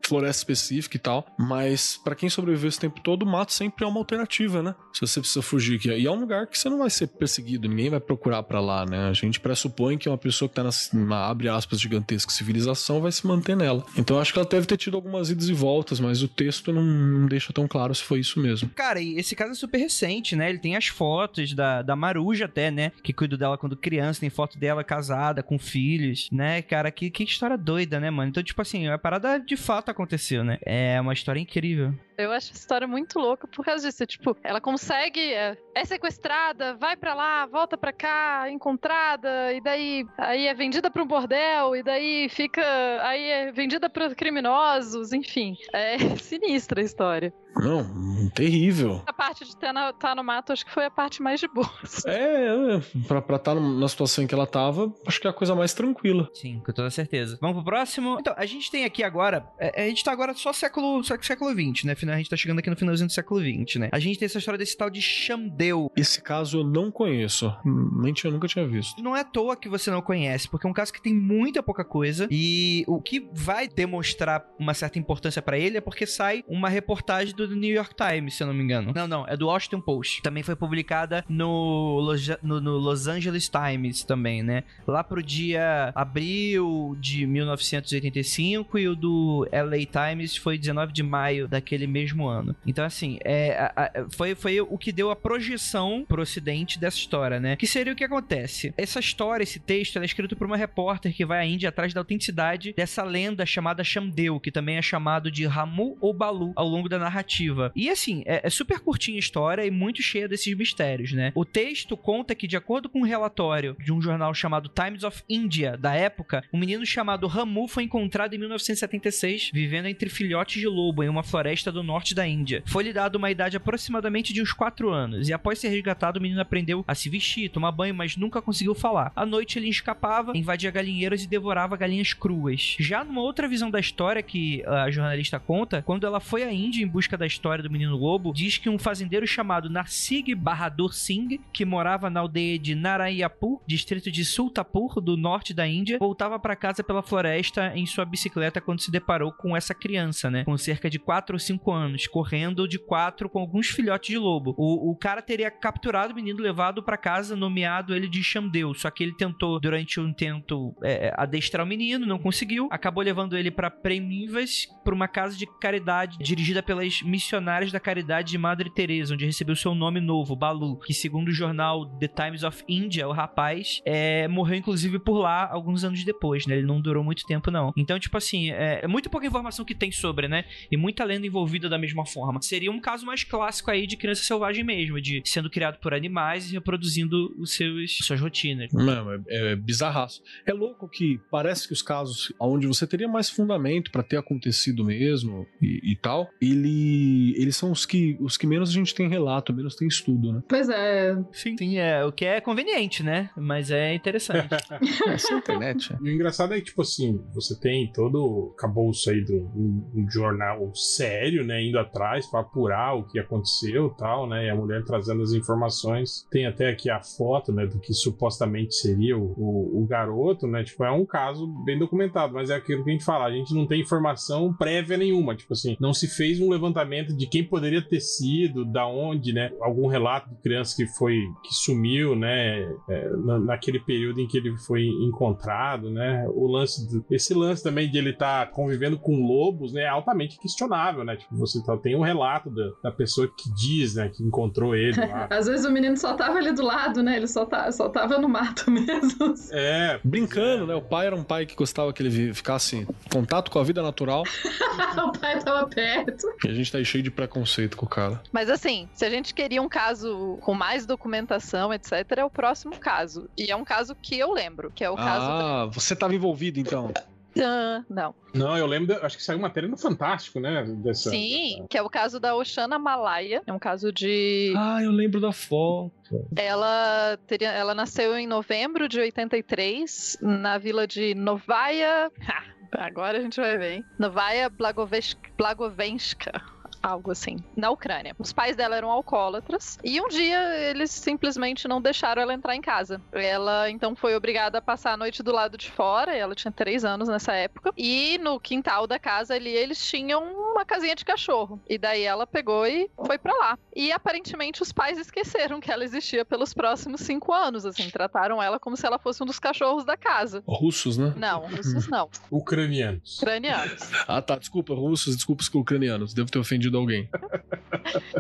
B: floresta específica e tal. Mas para quem sobreviveu esse tempo todo, o mato sempre é uma alternativa, né? Se você precisa fugir. E é um lugar que você não vai ser perseguido, ninguém vai procurar para lá, né? A gente pressupõe que uma pessoa que tá na, abre aspas, gigantesca civilização vai se manter nela. Então acho que ela deve ter tido algumas idas e voltas, mas o texto não, deixa tão claro se foi isso mesmo.
A: Cara, e esse caso é super recente, né? Ele tem as fotos da, da Maruja até, né? Que cuidou dela quando criança, tem foto dela casada, com filhos, né? Cara, que, que história doida, né, mano? Então, tipo assim, a parada de fato aconteceu, né? É uma história incrível.
F: Eu acho a história muito louca por causa disso. Tipo, ela consegue. É, é sequestrada, vai para lá, volta para cá, encontrada, e daí aí é vendida para um bordel, e daí fica. Aí é vendida para criminosos, enfim. É sinistra a história.
B: Não, terrível.
F: A parte de estar tá no mato, acho que foi a parte mais de boa.
B: É, é pra estar tá na situação em que ela tava, acho que é a coisa mais tranquila.
A: Sim, com toda certeza. Vamos pro próximo? Então, a gente tem aqui agora. É, a gente tá agora só século, só século XX, né? A gente tá chegando aqui no finalzinho do século XX, né? A gente tem essa história desse tal de Xandeu.
B: Esse caso eu não conheço. Nem tinha, nunca tinha visto.
A: Não é à toa que você não conhece, porque é um caso que tem muita pouca coisa. E o que vai demonstrar uma certa importância para ele é porque sai uma reportagem do New York Times, se eu não me engano. Não, não, é do Washington Post. Também foi publicada no, no, no Los Angeles Times também, né? Lá pro dia abril de 1985 e o do LA Times foi 19 de maio daquele mesmo ano. Então, assim, é, a, a, foi, foi o que deu a projeção pro ocidente dessa história, né? Que seria o que acontece. Essa história, esse texto, é escrito por uma repórter que vai à Índia atrás da autenticidade dessa lenda chamada Shamdeu, que também é chamado de Ramu ou Balu ao longo da narrativa. E assim, é, é super curtinha a história e muito cheia desses mistérios, né? O texto conta que, de acordo com um relatório de um jornal chamado Times of India da época, um menino chamado Ramu foi encontrado em 1976, vivendo entre filhotes de lobo em uma floresta do norte da Índia. Foi-lhe dado uma idade aproximadamente de uns 4 anos, e após ser resgatado, o menino aprendeu a se vestir, tomar banho, mas nunca conseguiu falar. À noite ele escapava, invadia galinheiros e devorava galinhas cruas. Já numa outra visão da história que a jornalista conta, quando ela foi à Índia em busca da história do menino lobo, diz que um fazendeiro chamado Narsig Bahadur Singh, que morava na aldeia de Narayapur, distrito de Sultapur, do norte da Índia, voltava para casa pela floresta em sua bicicleta quando se deparou com essa criança, né? Com cerca de 4 ou 5 anos, correndo de quatro com alguns filhotes de lobo. O, o cara teria capturado o menino, levado para casa, nomeado ele de Xandeu. Só que ele tentou, durante um tento, é, é, adestrar o menino, não conseguiu. Acabou levando ele para Premivas, para uma casa de caridade dirigida pelas missionárias da Caridade de Madre Teresa, onde recebeu seu nome novo, Balu, que segundo o jornal The Times of India, o rapaz é, morreu inclusive por lá alguns anos depois, né? Ele não durou muito tempo não. Então, tipo assim, é, é muito pouca informação que tem sobre, né? E muita lenda envolvida vida da mesma forma. Seria um caso mais clássico aí de criança selvagem mesmo, de sendo criado por animais e reproduzindo os seus suas rotinas.
B: Não, é, é bizarraço. É louco que parece que os casos onde você teria mais fundamento para ter acontecido mesmo e, e, tal, ele, eles são os que, os que menos a gente tem relato, menos tem estudo, né?
G: Pois é.
A: Sim. Sim, é o que é conveniente, né? Mas é interessante.
B: Essa é internet.
D: E o engraçado é que, tipo assim, você tem todo o cabouço aí do um, um jornal sério, né? Indo atrás para apurar o que aconteceu tal, né? E a mulher trazendo as informações. Tem até aqui a foto, né? Do que supostamente seria o, o, o garoto, né? Tipo, é um caso bem documentado, mas é aquilo que a gente fala, a gente não tem informação prévia nenhuma. Tipo assim, não se fez um levantamento de quem poderia ter sido, da onde, né? Algum relato de criança que foi, que sumiu, né? É, na, naquele período em que ele foi encontrado, né? O lance, do, esse lance também de ele estar tá convivendo com lobos, né? É altamente questionável, né? Tipo, você tá, tem um relato da, da pessoa que diz, né? Que encontrou ele lá.
G: Às vezes o menino só tava ali do lado, né? Ele só, tá, só tava no mato mesmo.
D: É.
B: Brincando, é. né? O pai era um pai que gostava que ele ficasse em contato com a vida natural.
G: o pai tava perto.
B: E a gente tá aí cheio de preconceito com o cara.
C: Mas assim, se a gente queria um caso com mais documentação, etc., é o próximo caso. E é um caso que eu lembro, que é o caso.
B: Ah, você tava envolvido então.
C: Uh, não.
D: Não, eu lembro, acho que saiu matéria no Fantástico, né? Dessa,
C: Sim, dessa... que é o caso da Oshana Malaya. É um caso de.
B: Ah, eu lembro da foto.
C: Ela, teria, ela nasceu em novembro de 83, na vila de Novaya. agora a gente vai ver, hein? Novaya Blagovenska algo assim, na Ucrânia. Os pais dela eram alcoólatras e um dia eles simplesmente não deixaram ela entrar em casa. Ela então foi obrigada a passar a noite do lado de fora, ela tinha três anos nessa época, e no quintal da casa ali eles tinham uma casinha de cachorro. E daí ela pegou e foi para lá. E aparentemente os pais esqueceram que ela existia pelos próximos cinco anos, assim, trataram ela como se ela fosse um dos cachorros da casa.
B: Russos, né?
C: Não, russos não.
D: Ucranianos.
C: Ucranianos.
B: ah, tá, desculpa, russos, desculpa os ucranianos, devo ter ofendido alguém.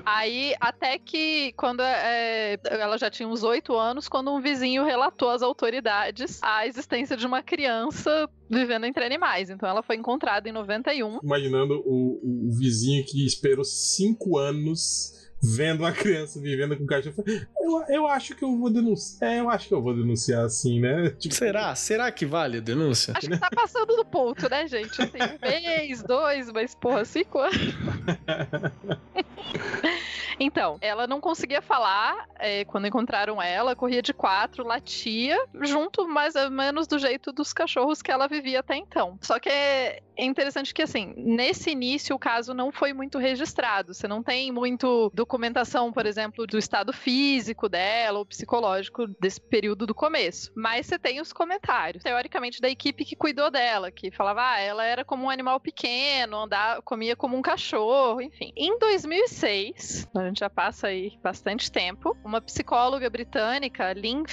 C: Aí, até que quando é, ela já tinha uns oito anos, quando um vizinho relatou às autoridades a existência de uma criança vivendo entre animais. Então ela foi encontrada em 91.
D: Imaginando o, o vizinho que esperou cinco anos vendo uma criança vivendo com cachorro. Eu, eu acho que eu vou denunciar. É, eu acho que eu vou denunciar assim, né?
B: Tipo... Será? Será que vale a denúncia?
C: Acho que tá passando do ponto, né, gente? Assim, um mês, dois, mas porra, cinco anos. Então, ela não conseguia falar é, quando encontraram ela, corria de quatro, latia, junto mais ou menos do jeito dos cachorros que ela vivia até então. Só que é interessante que, assim, nesse início o caso não foi muito registrado. Você não tem muito documentação, por exemplo, do estado físico dela ou psicológico desse período do começo. Mas você tem os comentários, teoricamente, da equipe que cuidou dela, que falava, ah, ela era como um animal pequeno, andava, comia como um cachorro, enfim. Em 2006, a gente já passa aí bastante tempo, uma psicóloga britânica, Lynn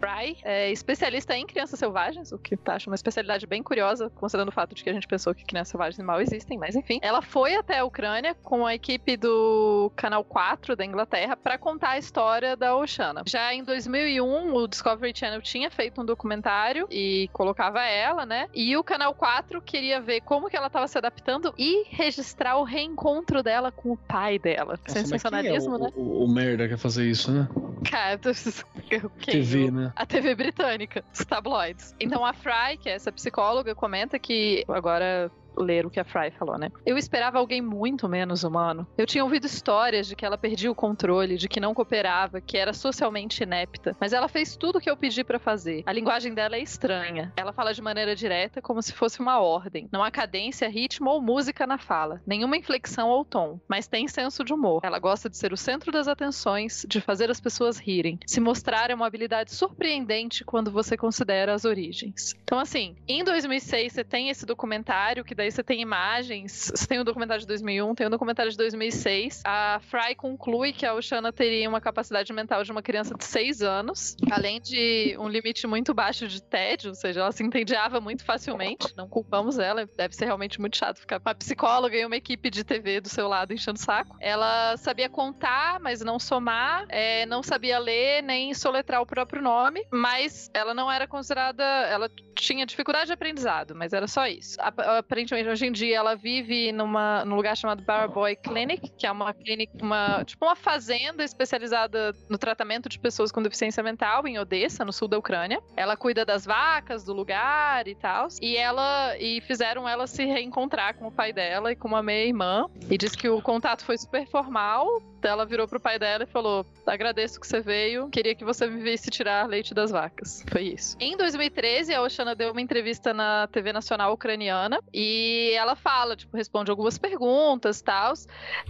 C: Fry, é especialista em crianças selvagens, o que acho uma especialidade bem curiosa, considerando o fato de que a gente pensou que crianças selvagens mal existem, mas enfim. Ela foi até a Ucrânia com a equipe do Canal 4 da Inglaterra para contar a história da Oceana. Já em 2001, o Discovery Channel tinha feito um documentário e colocava ela, né? E o Canal 4 queria ver como que ela estava se adaptando e registrar o reencontro dela com o pai dela.
B: Nossa, Sensacionalismo, é o,
C: né?
B: O, o, merda quer fazer isso, né?
C: Cara,
B: TV, né?
C: A TV britânica, os tabloides. Então a Fry, que é essa psicóloga, comenta que agora ler o que a Fry falou, né? Eu esperava alguém muito menos humano. Eu tinha ouvido histórias de que ela perdia o controle, de que não cooperava, que era socialmente inepta, mas ela fez tudo o que eu pedi para fazer. A linguagem dela é estranha. Ela fala de maneira direta, como se fosse uma ordem. Não há cadência, ritmo ou música na fala, nenhuma inflexão ou tom, mas tem senso de humor. Ela gosta de ser o centro das atenções, de fazer as pessoas rirem. Se mostrar é uma habilidade surpreendente quando você considera as origens. Então, assim, em 2006 você tem esse documentário que daí você tem imagens. Você tem o um documentário de 2001, tem o um documentário de 2006. A Fry conclui que a Oshana teria uma capacidade mental de uma criança de 6 anos, além de um limite muito baixo de tédio, ou seja, ela se entediava muito facilmente. Não culpamos ela, deve ser realmente muito chato ficar com uma psicóloga e uma equipe de TV do seu lado enchendo o saco. Ela sabia contar, mas não somar, é, não sabia ler nem soletrar o próprio nome, mas ela não era considerada. Ela tinha dificuldade de aprendizado, mas era só isso. Aparentemente aparentemente hoje em dia ela vive numa, num lugar chamado Barboy Clinic, que é uma clínica, uma, tipo uma fazenda especializada no tratamento de pessoas com deficiência mental em Odessa, no sul da Ucrânia. Ela cuida das vacas do lugar e tal. E ela e fizeram ela se reencontrar com o pai dela e com uma meia-irmã. E diz que o contato foi super formal. Ela virou pro pai dela e falou: Agradeço que você veio, queria que você me visse tirar leite das vacas. Foi isso. Em 2013, a Oshana deu uma entrevista na TV Nacional Ucraniana e ela fala, tipo, responde algumas perguntas tal,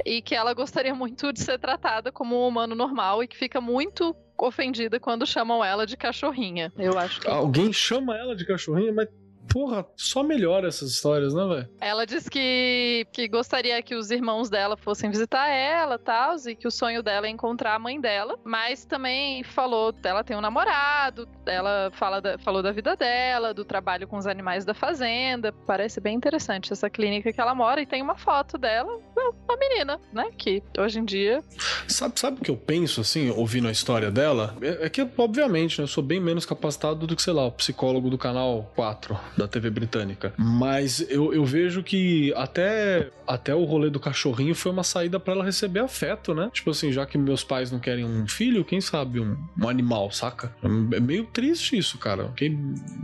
C: e que ela gostaria muito de ser tratada como um humano normal e que fica muito ofendida quando chamam ela de cachorrinha. Eu acho que.
B: Alguém chama ela de cachorrinha, mas porra, só melhora essas histórias, né, velho?
C: Ela diz que, que gostaria que os irmãos dela fossem visitar ela tal, e que o sonho dela é encontrar a mãe dela, mas também falou, ela tem um namorado, ela fala da, falou da vida dela, do trabalho com os animais da fazenda, parece bem interessante essa clínica que ela mora, e tem uma foto dela, uma menina, né, que hoje em dia...
B: Sabe, sabe o que eu penso, assim, ouvindo a história dela? É, é que, obviamente, né, eu sou bem menos capacitado do que, sei lá, o psicólogo do canal 4 da TV britânica. Mas eu, eu vejo que até, até o rolê do cachorrinho foi uma saída para ela receber afeto, né? Tipo assim, já que meus pais não querem um filho, quem sabe um, um animal, saca? É meio triste isso, cara. Fiquei,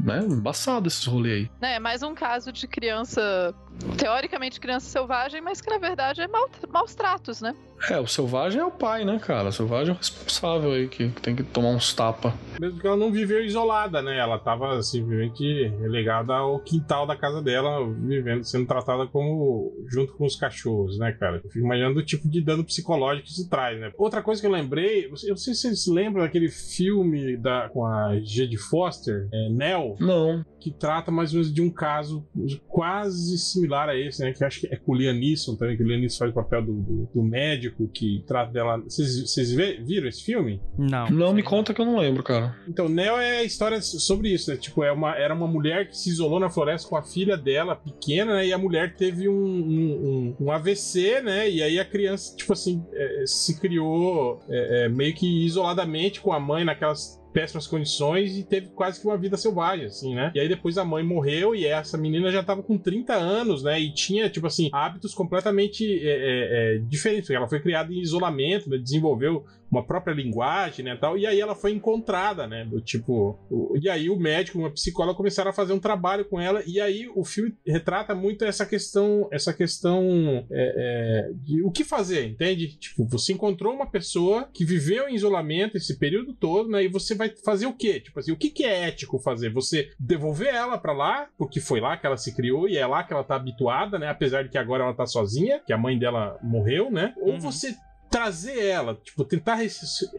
B: né, embaçado esses rolês aí.
C: É, mais um caso de criança, teoricamente criança selvagem, mas que na verdade é mal, maus tratos, né?
B: É, o selvagem é o pai, né, cara? O selvagem é o responsável aí, que tem que tomar uns tapa.
D: Mesmo que ela não viveu isolada, né? Ela tava simplesmente relegada ao quintal da casa dela, vivendo, sendo tratada como junto com os cachorros, né, cara? Eu fico imaginando o tipo de dano psicológico que isso traz, né? Outra coisa que eu lembrei, eu não sei se vocês se lembram daquele filme da, com a Jade Foster, é, Nell.
B: Não.
D: Que trata mais ou menos de um caso quase similar a esse, né? Que acho que é com o Liam Neeson também, que o Liam Neeson faz o papel do, do, do médico médico que trata dela. Vocês viram esse filme?
A: Não.
B: Não me conta que eu não lembro, cara.
D: Então, Neo é a história sobre isso, né? Tipo, é uma, era uma mulher que se isolou na floresta com a filha dela, pequena, né? E a mulher teve um, um, um AVC, né? E aí a criança, tipo assim, é, se criou é, é, meio que isoladamente com a mãe naquelas péssimas condições e teve quase que uma vida selvagem, assim, né? E aí depois a mãe morreu e essa menina já tava com 30 anos, né? E tinha, tipo assim, hábitos completamente é, é, é, diferentes. Ela foi criada em isolamento, né? desenvolveu uma própria linguagem, né, tal. E aí ela foi encontrada, né, do tipo, o, e aí o médico, uma psicóloga começaram a fazer um trabalho com ela e aí o filme retrata muito essa questão, essa questão é, é, de o que fazer, entende? Tipo, você encontrou uma pessoa que viveu em isolamento esse período todo, né, e você vai fazer o quê? Tipo assim, o que, que é ético fazer? Você devolver ela para lá, porque foi lá que ela se criou e é lá que ela tá habituada, né, apesar de que agora ela tá sozinha, que a mãe dela morreu, né? Ou uhum. você trazer ela, tipo, tentar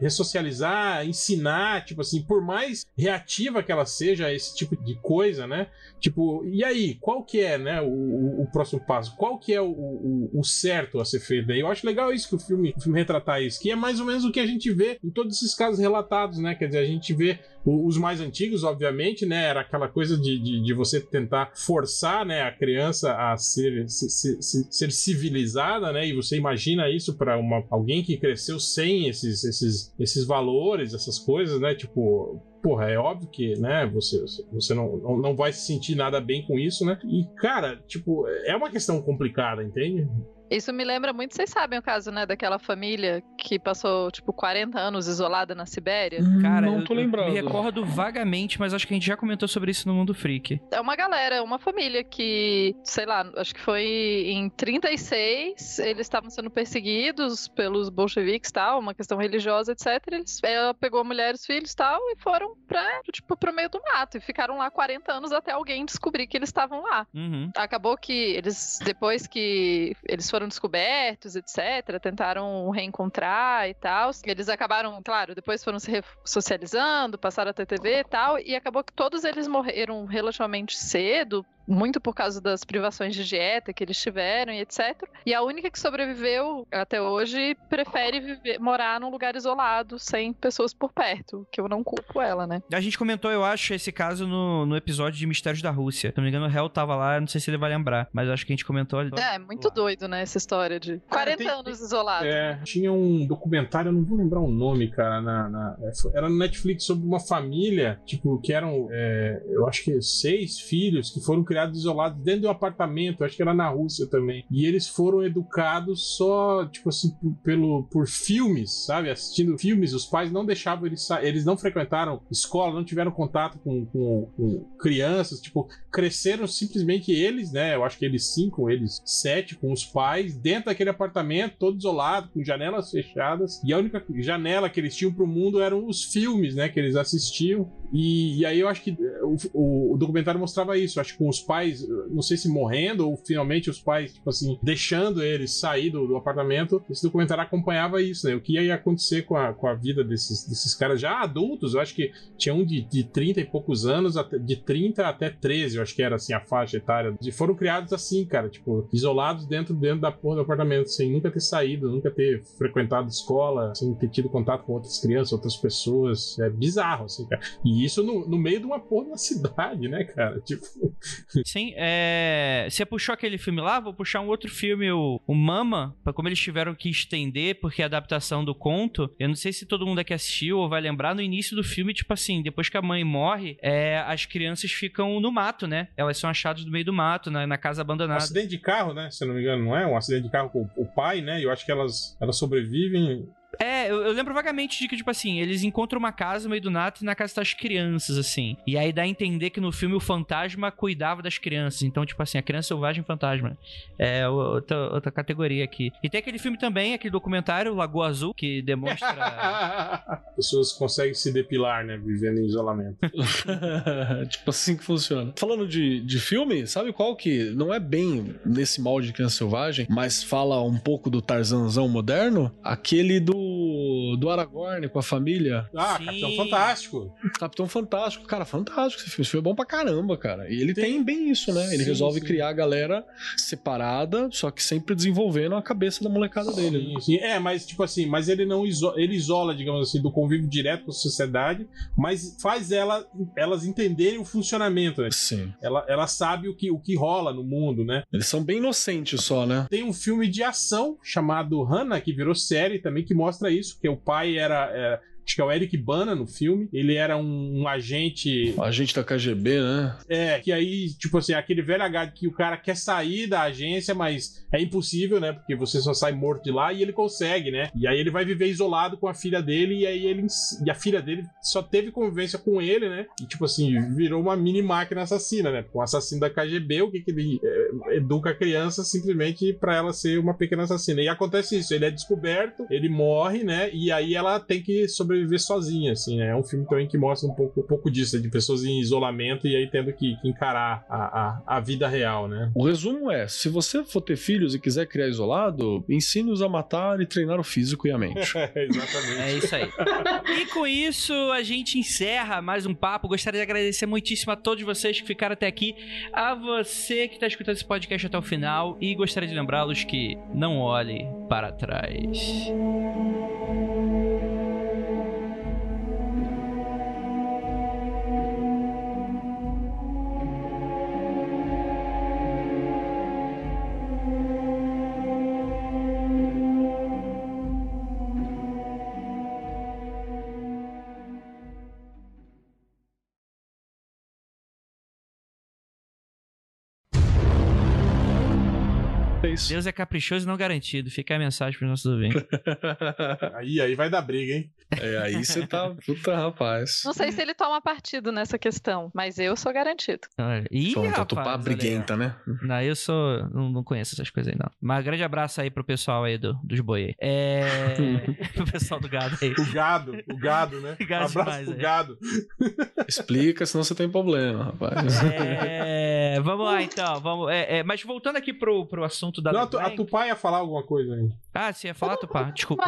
D: ressocializar, ensinar, tipo assim, por mais reativa que ela seja a esse tipo de coisa, né? Tipo, e aí, qual que é, né, o, o próximo passo? Qual que é o, o, o, certo a ser feito? Eu acho legal isso que o filme, o filme retratar isso, que é mais ou menos o que a gente vê em todos esses casos relatados, né? Quer dizer, a gente vê os mais antigos, obviamente, né? Era aquela coisa de, de, de você tentar forçar, né, a criança a ser, ser, ser, ser civilizada, né? E você imagina isso para alguém que cresceu sem esses, esses, esses valores, essas coisas, né? Tipo, porra, é óbvio que, né, você, você não, não vai se sentir nada bem com isso, né? E, cara, tipo, é uma questão complicada, entende?
C: Isso me lembra muito, vocês sabem o caso, né, daquela família que passou, tipo, 40 anos isolada na Sibéria?
A: Hum, Cara, não tô lembrando. me recordo vagamente, mas acho que a gente já comentou sobre isso no Mundo Freak.
C: É uma galera, uma família que, sei lá, acho que foi em 36, eles estavam sendo perseguidos pelos bolcheviques tal, uma questão religiosa, etc. Eles, ela pegou a mulher e os filhos tal e foram pra, tipo, pro meio do mato e ficaram lá 40 anos até alguém descobrir que eles estavam lá.
A: Uhum.
C: Acabou que eles, depois que eles foram foram descobertos, etc., tentaram reencontrar e tal. Eles acabaram, claro, depois foram se socializando, passaram a ter TV e tal, e acabou que todos eles morreram relativamente cedo, muito por causa das privações de dieta que eles tiveram e etc. E a única que sobreviveu até hoje prefere viver, morar num lugar isolado, sem pessoas por perto, que eu não culpo ela, né?
A: A gente comentou, eu acho, esse caso no, no episódio de Mistérios da Rússia. Se não me engano, o Hell tava lá, não sei se ele vai lembrar, mas acho que a gente comentou ali.
C: É, muito doido, né, essa história de 40 tem, anos isolado.
D: É, tinha um documentário, eu não vou lembrar o nome, cara, na, na era no Netflix sobre uma família, tipo, que eram, é, eu acho que seis filhos que foram criados criados isolados dentro de um apartamento, acho que era na Rússia também. E eles foram educados só, tipo assim, por, pelo, por filmes, sabe? Assistindo filmes, os pais não deixavam eles sair, eles não frequentaram escola, não tiveram contato com, com, com crianças, tipo, cresceram simplesmente eles, né? Eu acho que eles cinco, eles sete, com os pais, dentro daquele apartamento, todo isolado, com janelas fechadas. E a única janela que eles tinham pro mundo eram os filmes, né? Que eles assistiam. E, e aí eu acho que o, o, o, documentário mostrava isso. Acho que com os pais, não sei se morrendo ou finalmente os pais, tipo assim, deixando eles sair do, do apartamento. Esse documentário acompanhava isso, né? O que ia acontecer com a, com a vida desses, desses caras já adultos. Eu acho que tinha um de, de 30 e poucos anos, de 30 até 13, eu acho que era assim a faixa etária. E foram criados assim, cara, tipo, isolados dentro, dentro da porra do apartamento, sem nunca ter saído, nunca ter frequentado escola, sem ter tido contato com outras crianças, outras pessoas. É bizarro, assim, cara. E isso no, no meio de uma porra da cidade, né, cara? Tipo.
A: Sim, é. Você puxou aquele filme lá, vou puxar um outro filme, o, o Mama, pra como eles tiveram que estender, porque a adaptação do conto. Eu não sei se todo mundo aqui assistiu ou vai lembrar, no início do filme, tipo assim, depois que a mãe morre, é, as crianças ficam no mato, né? Elas são achadas no meio do mato, na, na casa abandonada. Um
D: acidente de carro, né? Se eu não me engano, não é? Um acidente de carro com o pai, né? Eu acho que elas, elas sobrevivem
A: é, eu, eu, lembro vagamente de que, tipo assim, eles encontram uma casa no meio do nato e na casa tá as crianças, assim. E aí dá a entender que no filme o fantasma cuidava das crianças. Então, tipo assim, a criança selvagem fantasma. É outra, outra categoria aqui. E tem aquele filme também, aquele documentário, Lagoa Azul, que demonstra.
D: Pessoas conseguem se depilar, né? Vivendo em isolamento.
B: tipo assim que funciona. Falando de, de filme, sabe qual que não é bem nesse molde de criança selvagem, mas fala um pouco do Tarzanzão moderno? Aquele do do Aragorn com a família.
D: Ah, Sim. Capitão Fantástico.
B: Capitão Fantástico, cara, fantástico esse filme. Esse filme é bom pra caramba, cara. E ele sim. tem bem isso, né? Ele sim, resolve sim. criar a galera separada, só que sempre desenvolvendo a cabeça da molecada dele.
D: Sim, né? sim. É, mas tipo assim, mas ele não isola, ele isola, digamos assim, do convívio direto com a sociedade, mas faz ela, elas entenderem o funcionamento, né?
B: Sim.
D: Ela, ela sabe o que, o que rola no mundo, né?
B: Eles são bem inocentes só, né?
D: Tem um filme de ação chamado Hannah, que virou série também, que mostra isso, que o pai era, era Acho que é o Eric Bana no filme. Ele era um, um agente.
B: Agente da KGB, né?
D: É, que aí, tipo assim, aquele velho H que o cara quer sair da agência, mas é impossível, né? Porque você só sai morto de lá e ele consegue, né? E aí ele vai viver isolado com a filha dele, e aí ele. E a filha dele só teve convivência com ele, né? E, tipo assim, virou uma mini máquina assassina, né? Com um assassino da KGB, o que, que ele é, educa a criança simplesmente para ela ser uma pequena assassina. E acontece isso, ele é descoberto, ele morre, né? E aí ela tem que sobreviver sobreviver sozinha, assim, né? É um filme também que mostra um pouco, um pouco disso, de pessoas em isolamento e aí tendo que, que encarar a, a, a, vida real, né?
B: O resumo é: se você for ter filhos e quiser criar isolado, ensine-os a matar e treinar o físico e a mente.
D: é, exatamente.
A: É isso aí. e com isso, a gente encerra mais um papo. Gostaria de agradecer muitíssimo a todos vocês que ficaram até aqui, a você que está escutando esse podcast até o final e gostaria de lembrá-los que não olhe para trás. Isso. Deus é caprichoso e não garantido. Fica a mensagem para os nossos ouvintes.
D: aí, aí vai dar briga, hein?
B: É, aí você tá. Puta, rapaz.
F: Não sei se ele toma partido nessa questão, mas eu sou garantido.
A: Olha, ih,
B: Pronto,
A: rapaz,
B: tupá briguenta, né?
A: Não, eu sou. Não, não, conheço essas coisas aí, não. Mas grande abraço aí pro pessoal aí do, dos boi. É. pro pessoal do gado aí.
D: O gado, o gado, né?
A: Gado
D: abraço
A: demais,
D: pro
A: aí.
D: gado.
B: Explica, senão você tem problema, rapaz.
A: É. Vamos lá então. Vamos, é, é, mas voltando aqui pro, pro assunto da.
D: Não, a Tupá ia falar alguma coisa aí.
A: Ah, você ia falar, Tupá? Desculpa.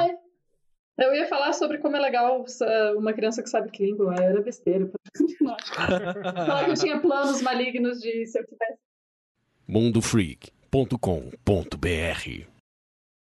C: Eu ia falar sobre como é legal uma criança que sabe que língua era besteira. falar que eu tinha planos malignos de se eu tivesse.
E: mundofreak.com.br